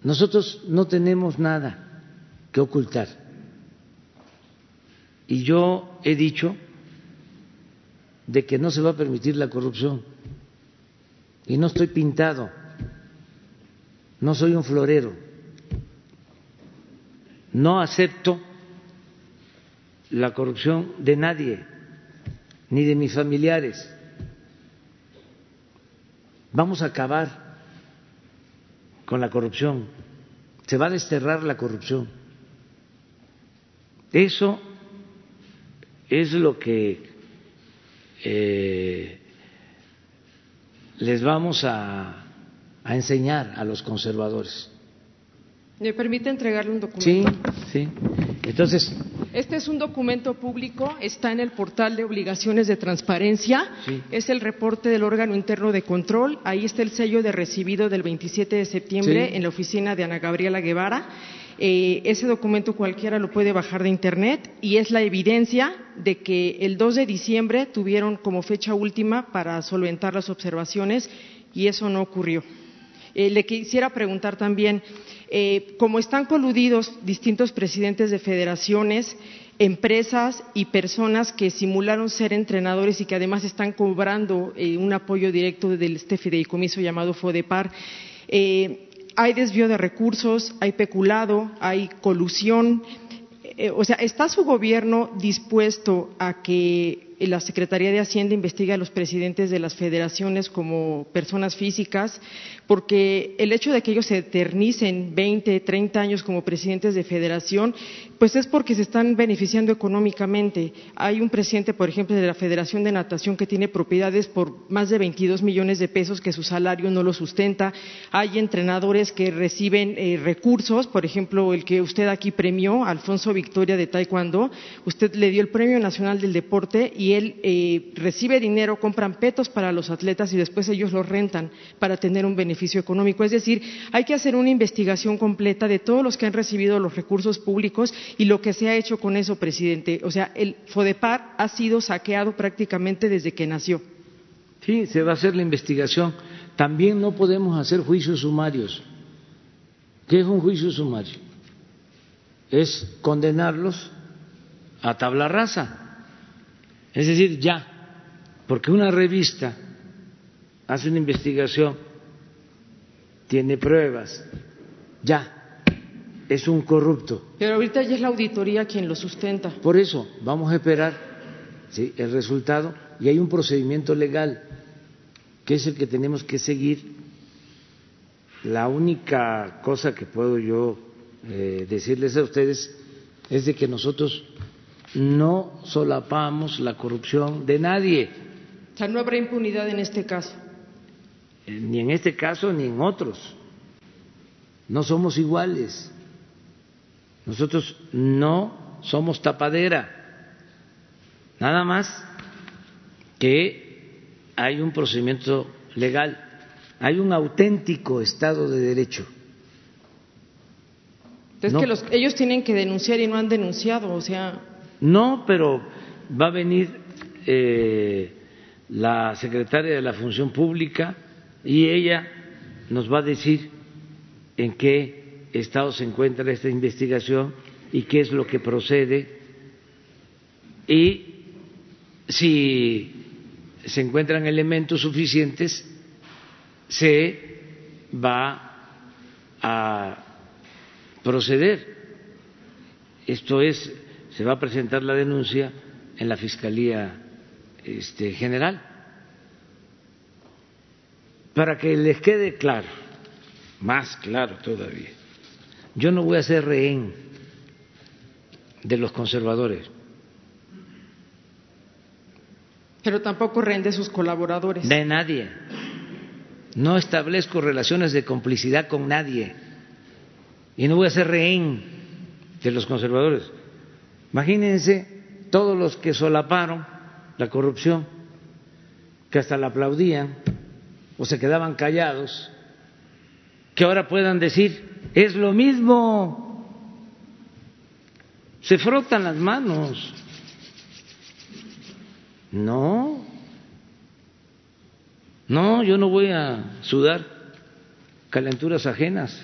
Nosotros no tenemos nada que ocultar. Y yo he dicho de que no se va a permitir la corrupción. Y no estoy pintado, no soy un florero. No acepto la corrupción de nadie, ni de mis familiares. Vamos a acabar con la corrupción. Se va a desterrar la corrupción. Eso es lo que eh, les vamos a, a enseñar a los conservadores. ¿Me permite entregarle un documento? Sí, sí. Entonces, Este es un documento público, está en el portal de obligaciones de transparencia, Sí. es el reporte del órgano interno de control, ahí está el sello de recibido del 27 de septiembre Sí. en la oficina de Ana Gabriela Guevara. Eh, ese documento cualquiera lo puede bajar de internet y es la evidencia de que el 2 de diciembre tuvieron como fecha última para solventar las observaciones y eso no ocurrió. Eh, le quisiera preguntar también, eh, como están coludidos distintos presidentes de federaciones, empresas y personas que simularon ser entrenadores y que además están cobrando eh, un apoyo directo del este fideicomiso llamado FODEPAR, eh, hay desvío de recursos, hay peculado, hay colusión. O sea, ¿está su gobierno dispuesto a que la Secretaría de Hacienda investigue a los presidentes de las federaciones como personas físicas? Porque el hecho de que ellos se eternicen 20, 30 años como presidentes de federación, pues es porque se están beneficiando económicamente. Hay un presidente, por ejemplo, de la Federación de Natación que tiene propiedades por más de 22 millones de pesos que su salario no lo sustenta. Hay entrenadores que reciben eh, recursos, por ejemplo, el que usted aquí premió, Alfonso Victoria de Taekwondo, usted le dio el Premio Nacional del Deporte y él eh, recibe dinero, compran petos para los atletas y después ellos los rentan para tener un beneficio económico. Es decir, hay que hacer una investigación completa de todos los que han recibido los recursos públicos y lo que se ha hecho con eso, presidente. O sea, el FODEPAR ha sido saqueado prácticamente desde que nació. sí, se va a hacer la investigación. También no podemos hacer juicios sumarios. ¿Qué es un juicio sumario? Es condenarlos a tabla rasa. Es decir, ya, porque una revista hace una investigación tiene pruebas, ya, es un corrupto. Pero ahorita ya es la auditoría quien lo sustenta. Por eso, vamos a esperar ¿sí? el resultado y hay un procedimiento legal que es el que tenemos que seguir. La única cosa que puedo yo eh, decirles a ustedes es de que nosotros no solapamos la corrupción de nadie. O sea, no habrá impunidad en este caso. Eh, ni en este caso ni en otros. No somos iguales. Nosotros no somos tapadera. Nada más que hay un procedimiento legal, hay un auténtico Estado de Derecho. Es que los, ellos tienen que denunciar y no han denunciado, o sea. No, pero va a venir eh, la secretaria de la Función Pública y ella nos va a decir en qué estado se encuentra esta investigación y qué es lo que procede y si se encuentran elementos suficientes se va a proceder. Esto es, se va a presentar la denuncia en la Fiscalía este, General para que les quede claro, más claro todavía, yo no voy a ser rehén de los conservadores. Pero tampoco rehén de sus colaboradores. De nadie. No establezco relaciones de complicidad con nadie. Y no voy a ser rehén de los conservadores. Imagínense todos los que solaparon la corrupción, que hasta la aplaudían o se quedaban callados, que ahora puedan decir, es lo mismo, se frotan las manos. No, no, yo no voy a sudar calenturas ajenas.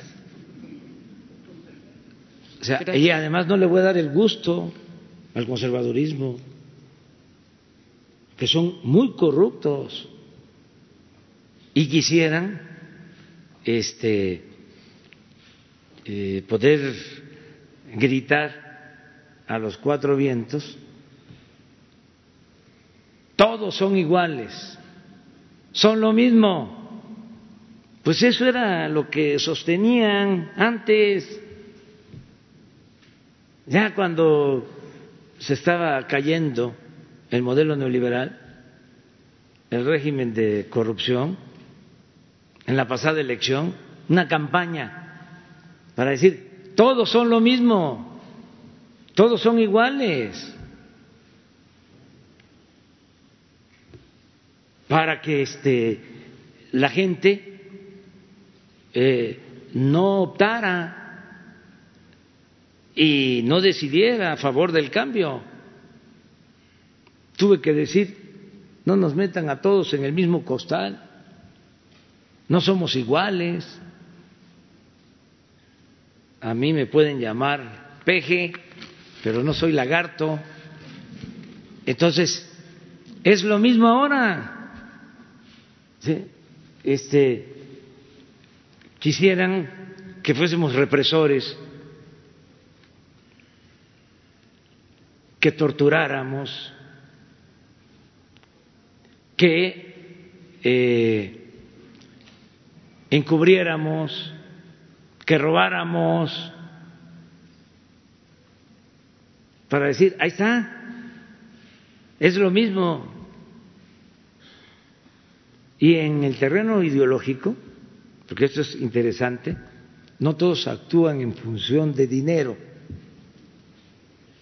O sea, y además no le voy a dar el gusto al conservadurismo, que son muy corruptos y quisieran este, eh, poder gritar a los cuatro vientos, todos son iguales, son lo mismo. Pues eso era lo que sostenían antes, ya cuando se estaba cayendo el modelo neoliberal, el régimen de corrupción, en la pasada elección una campaña para decir, todos son lo mismo, todos son iguales, para que este, la gente eh, no optara y no decidiera a favor del cambio. Tuve que decir, no nos metan a todos en el mismo costal no somos iguales. A mí me pueden llamar peje, pero no soy lagarto. Entonces, es lo mismo ahora. Este, quisieran que fuésemos represores, que torturáramos, que eh, encubriéramos, que robáramos, para decir, ahí está, es lo mismo. Y en el terreno ideológico, porque esto es interesante, no todos actúan en función de dinero.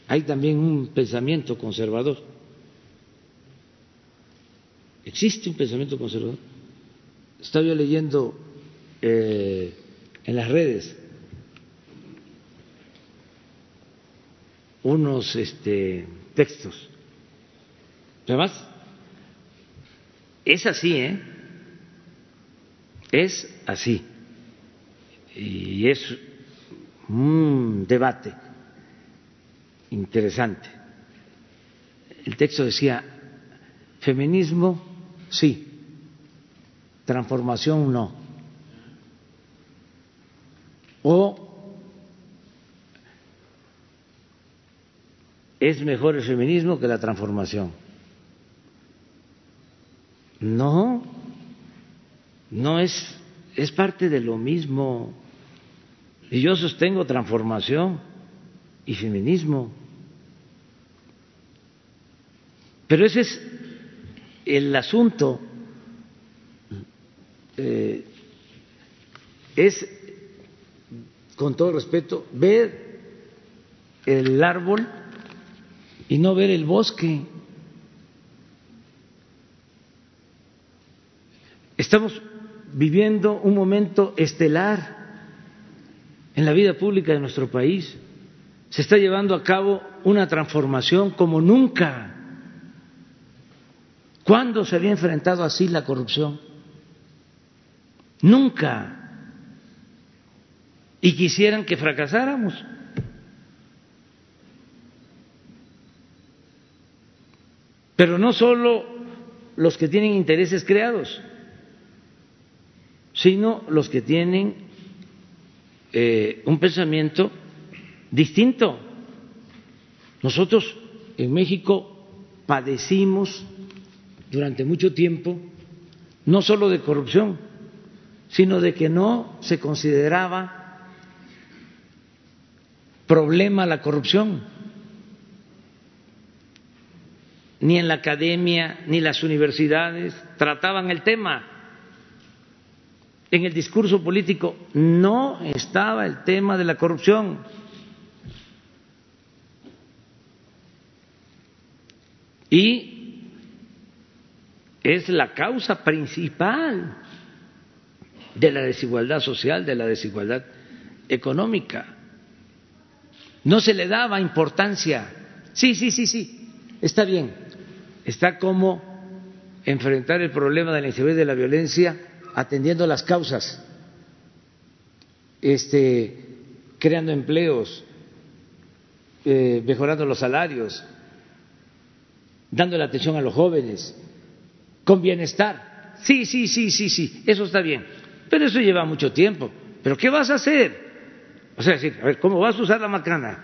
Hay también un pensamiento conservador. Existe un pensamiento conservador. Estaba yo leyendo eh, en las redes unos este, textos. Además, es así, ¿eh? Es así. Y es un debate interesante. El texto decía, feminismo sí, transformación no. ¿O es mejor el feminismo que la transformación? No, no es, es parte de lo mismo. Y yo sostengo transformación y feminismo. Pero ese es el asunto. Eh, es con todo respeto, ver el árbol y no ver el bosque. Estamos viviendo un momento estelar en la vida pública de nuestro país. Se está llevando a cabo una transformación como nunca. ¿Cuándo se había enfrentado así la corrupción? Nunca. Y quisieran que fracasáramos. Pero no solo los que tienen intereses creados, sino los que tienen eh, un pensamiento distinto. Nosotros en México padecimos durante mucho tiempo no solo de corrupción, sino de que no se consideraba problema la corrupción ni en la academia, ni las universidades trataban el tema. En el discurso político no estaba el tema de la corrupción. Y es la causa principal de la desigualdad social, de la desigualdad económica. No se le daba importancia. Sí, sí, sí, sí, está bien, está cómo enfrentar el problema de la inseguridad y de la violencia atendiendo las causas, este, creando empleos, eh, mejorando los salarios, dando la atención a los jóvenes, con bienestar. Sí, sí, sí, sí, sí, eso está bien. Pero eso lleva mucho tiempo. ¿Pero qué vas a hacer? O sea, decir, a ver, ¿cómo vas a usar la macana?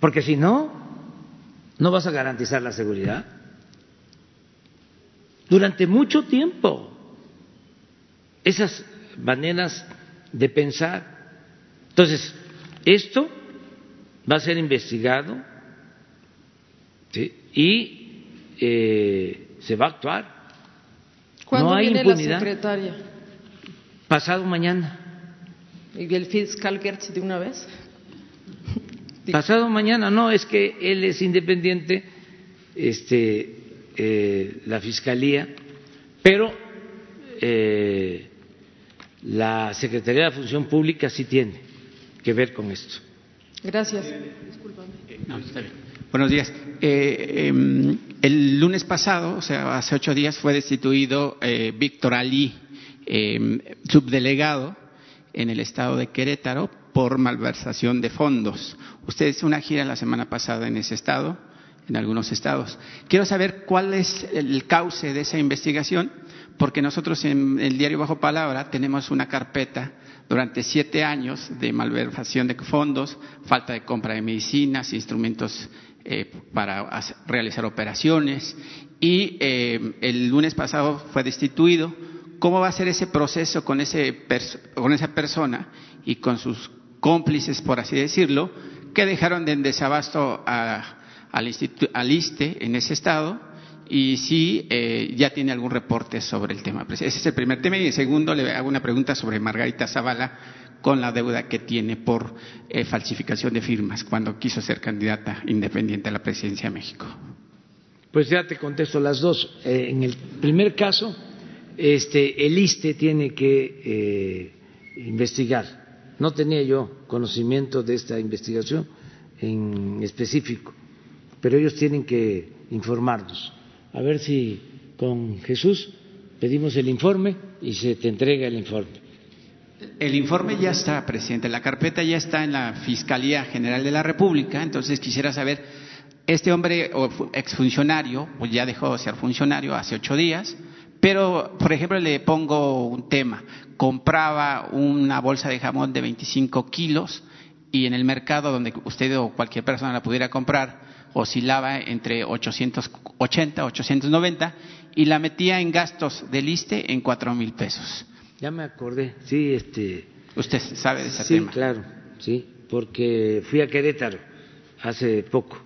Porque si no, ¿No vas a garantizar la seguridad? Durante mucho tiempo, esas maneras de pensar. Entonces, esto va a ser investigado y eh, se va a actuar. ¿Cuándo no hay viene impunidad. la secretaria? Pasado mañana. ¿Y el fiscal Gertz de una vez? Pasado mañana, no, es que él es independiente, este, eh, la fiscalía, pero eh, la Secretaría de la Función Pública sí tiene que ver con esto. Gracias. No, está bien. Buenos días. Eh, eh, el lunes pasado, o sea, hace ocho días, fue destituido eh, Víctor Ali, eh, subdelegado en el estado de Querétaro por malversación de fondos. Usted hizo una gira la semana pasada en ese estado, en algunos estados. Quiero saber cuál es el cauce de esa investigación, porque nosotros en el diario Bajo Palabra tenemos una carpeta durante siete años de malversación de fondos, falta de compra de medicinas, instrumentos eh, para realizar operaciones, y eh, el lunes pasado fue destituido. ¿Cómo va a ser ese proceso con, ese con esa persona y con sus cómplices, por así decirlo, que dejaron de desabasto a- al, al ISTE en ese estado y si eh, ya tiene algún reporte sobre el tema. Ese es el primer tema. Y el segundo, le hago una pregunta sobre Margarita Zavala con la deuda que tiene por eh, falsificación de firmas cuando quiso ser candidata independiente a la presidencia de México. Pues ya te contesto las dos. Eh, en el primer caso, este, el ISTE tiene que eh, investigar. No tenía yo conocimiento de esta investigación en específico, pero ellos tienen que informarnos. A ver si con Jesús pedimos el informe y se te entrega el informe. El informe ya está, presidente. La carpeta ya está en la Fiscalía General de la República. Entonces quisiera saber, este hombre o fu- exfuncionario, pues ya dejó de ser funcionario hace ocho días, pero, por ejemplo, le pongo un tema. Compraba una bolsa de jamón de 25 kilos y en el mercado donde usted o cualquier persona la pudiera comprar oscilaba entre 880, 890 y la metía en gastos del ISTE en cuatro mil pesos. Ya me acordé, sí, este. Usted sabe de ese sí, tema. claro, sí, porque fui a Querétaro hace poco,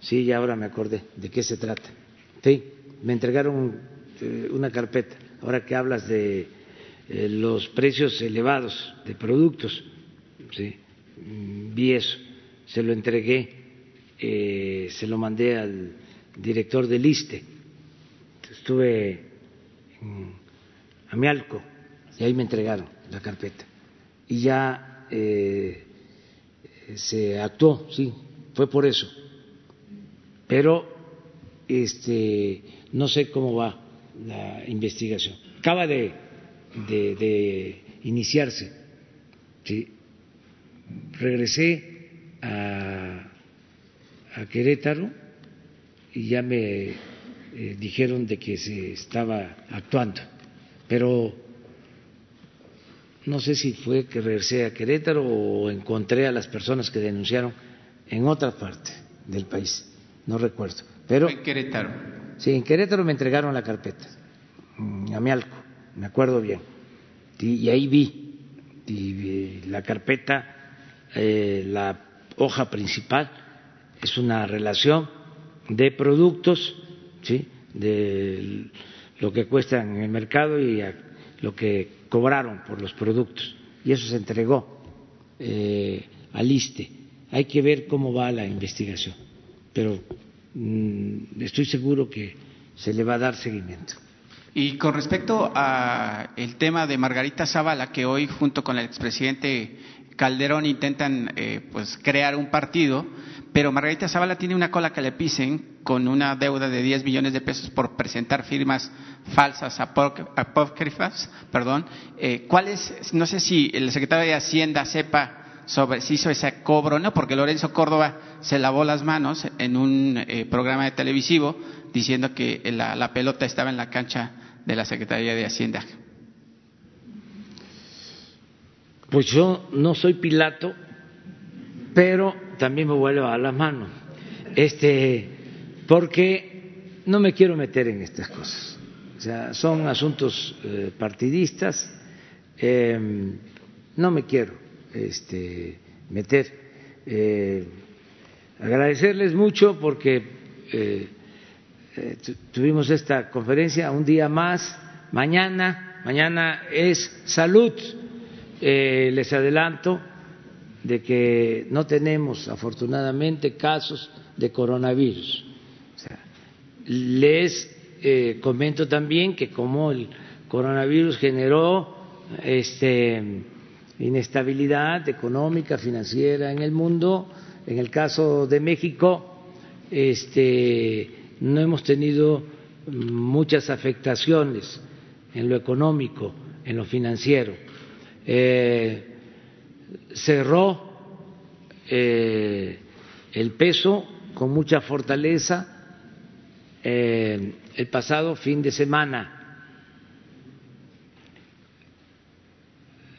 sí, y ahora me acordé de qué se trata. Sí, me entregaron eh, una carpeta. Ahora que hablas de eh, los precios elevados de productos, sí, mm, vi eso, se lo entregué, eh, se lo mandé al director del ISTE. Estuve en Amialco y ahí me entregaron la carpeta. Y ya eh, se actuó, sí, fue por eso. Pero este, no sé cómo va la investigación. Acaba de, iniciarse. ¿sí? Regresé a, a Querétaro y ya me eh, dijeron de que se estaba actuando, pero no sé si fue que regresé a Querétaro o encontré a las personas que denunciaron en otra parte del país, no recuerdo. Pero en Querétaro. Sí, en Querétaro me entregaron la carpeta, a Mialco, me acuerdo bien, y, ahí vi la carpeta, eh, la hoja principal es una relación de productos, sí, de lo que cuestan en el mercado y a lo que cobraron por los productos y eso se entregó eh, al ISTE. Hay que ver cómo va la investigación, pero mm, estoy seguro que se le va a dar seguimiento. Y con respecto a el tema de Margarita Zavala, que hoy junto con el expresidente Calderón intentan eh, pues crear un partido, pero Margarita Zavala tiene una cola que le pisen con una deuda de 10 millones de pesos por presentar firmas falsas apócrifas, perdón. Eh, ¿Cuál es, no sé si el secretario de Hacienda sepa sobre si hizo ese cobro no, porque Lorenzo Córdoba se lavó las manos en un eh, programa de televisivo diciendo que la, la pelota estaba en la cancha de la Secretaría de Hacienda. Pues yo no soy Pilato, pero también me vuelvo a las manos, este, porque no me quiero meter en estas cosas. O sea, son asuntos eh, partidistas, eh, no me quiero este, meter. Eh, agradecerles mucho porque eh, eh, tuvimos esta conferencia un día más, mañana, mañana es salud. Les adelanto de que no tenemos afortunadamente casos de coronavirus. Les comento también que como el coronavirus generó este, inestabilidad económica, financiera en el mundo, en el caso de México, este, no hemos tenido muchas afectaciones en lo económico, en lo financiero. Eh, cerró eh, el peso con mucha fortaleza eh, el pasado fin de semana.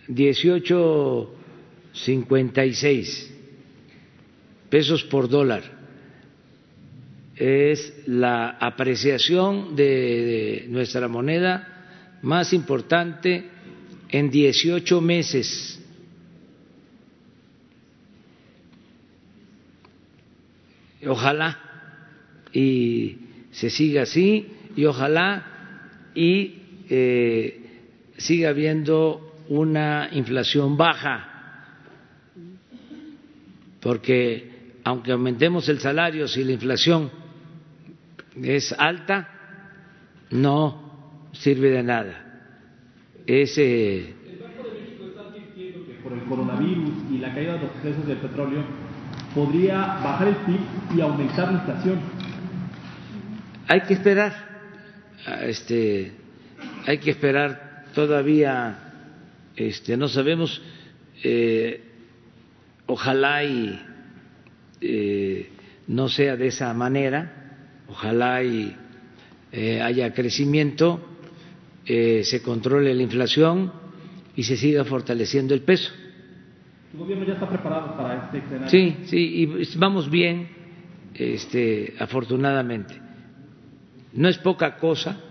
18.56 pesos por dólar es la apreciación de, nuestra moneda más importante en 18 meses. Ojalá y se siga así y ojalá y eh, siga habiendo una inflación baja, porque aunque aumentemos el salario, si la inflación es alta, no sirve de nada. Es, eh, el Banco de México está advirtiendo que por el coronavirus y la caída de los precios del petróleo podría bajar el PIB y aumentar la inflación. Hay que esperar, este, hay que esperar todavía, este, no sabemos, eh, ojalá y eh, no sea de esa manera, ojalá y eh, haya crecimiento, se controle la inflación y se siga fortaleciendo el peso. ¿Su gobierno ya está preparado para este escenario? Sí, sí, y vamos bien, este, afortunadamente. No es poca cosa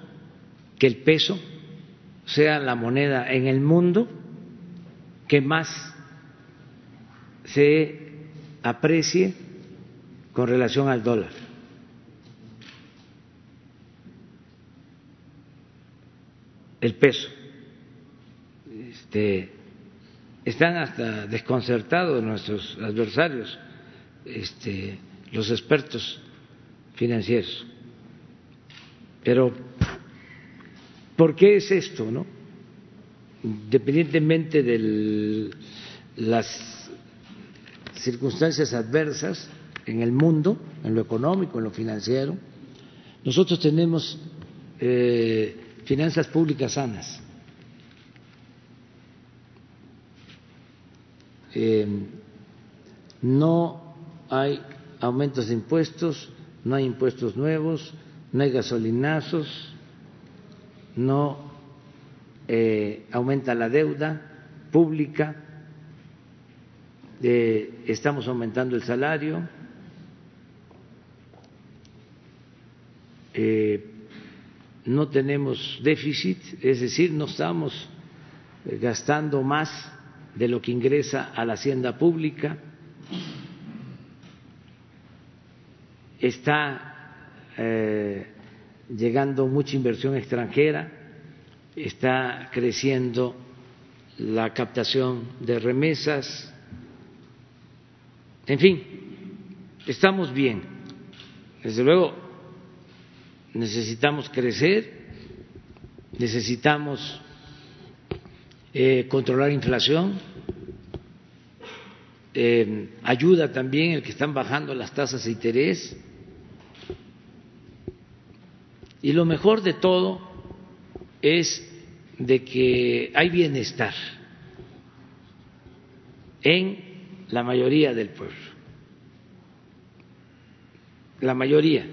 que el peso sea la moneda en el mundo que más se aprecie con relación al dólar. El peso. Este, están hasta desconcertados nuestros adversarios, este, los expertos financieros. Pero, ¿por qué es esto, no? Independientemente de las circunstancias adversas en el mundo, en lo económico, en lo financiero, nosotros tenemos eh, finanzas públicas sanas. Eh, no hay aumentos de impuestos, no hay impuestos nuevos, no hay gasolinazos, no eh, aumenta la deuda pública, eh, estamos aumentando el salario, no tenemos déficit, es decir, no estamos gastando más de lo que ingresa a la hacienda pública, está eh, llegando mucha inversión extranjera, está creciendo la captación de remesas, en fin, estamos bien. Desde luego, necesitamos crecer, necesitamos eh, controlar inflación, eh, ayuda también el que están bajando las tasas de interés. Y lo mejor de todo es de que hay bienestar en la mayoría del pueblo. La mayoría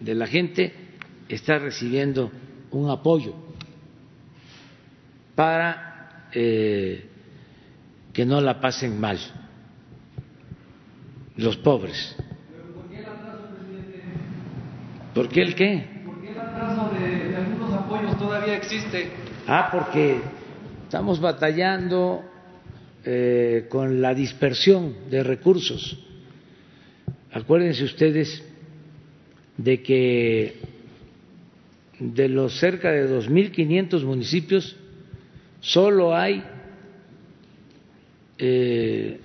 de la gente está recibiendo un apoyo para eh, que no la pasen mal los pobres. ¿Por qué el qué? ¿Por qué el atraso de, algunos apoyos existe? Ah, porque estamos batallando eh, con la dispersión de recursos. Acuérdense ustedes de que de los cerca de 2.500 municipios Solo hay eh,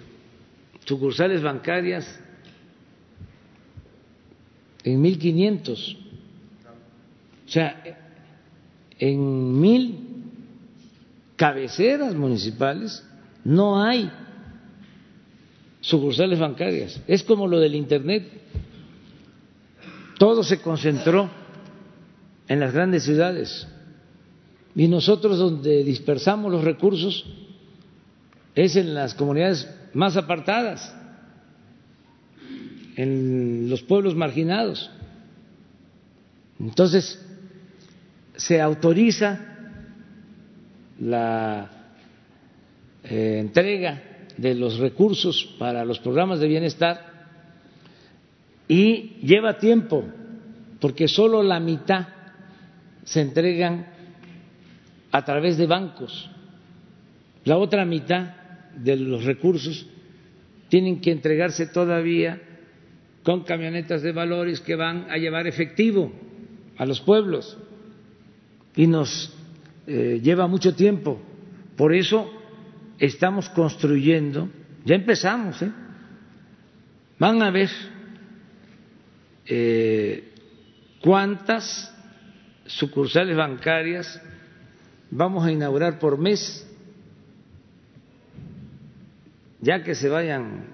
sucursales bancarias en 1.500. O sea, en mil cabeceras municipales no hay sucursales bancarias. Es como lo del Internet. Todo se concentró en las grandes ciudades. Y nosotros donde dispersamos los recursos es en las comunidades más apartadas, en los pueblos marginados. Entonces, se autoriza la eh, entrega de los recursos para los programas de bienestar y lleva tiempo, porque solo la mitad se entregan a través de bancos. La otra mitad de los recursos tienen que entregarse todavía con camionetas de valores que van a llevar efectivo a los pueblos y nos eh, lleva mucho tiempo. Por eso estamos construyendo, ya empezamos, ¿eh? van a ver eh, cuántas sucursales bancarias vamos a inaugurar por mes, ya que se vayan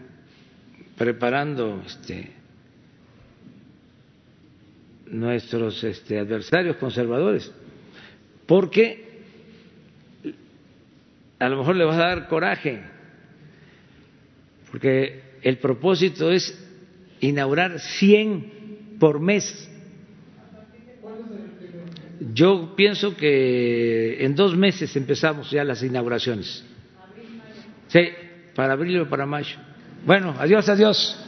preparando este, nuestros este, adversarios conservadores, porque a lo mejor le vas a dar coraje, porque el propósito es inaugurar 100 por mes yo pienso que en dos meses empezamos ya las inauguraciones. Sí, para abril o para mayo. Bueno, adiós, adiós.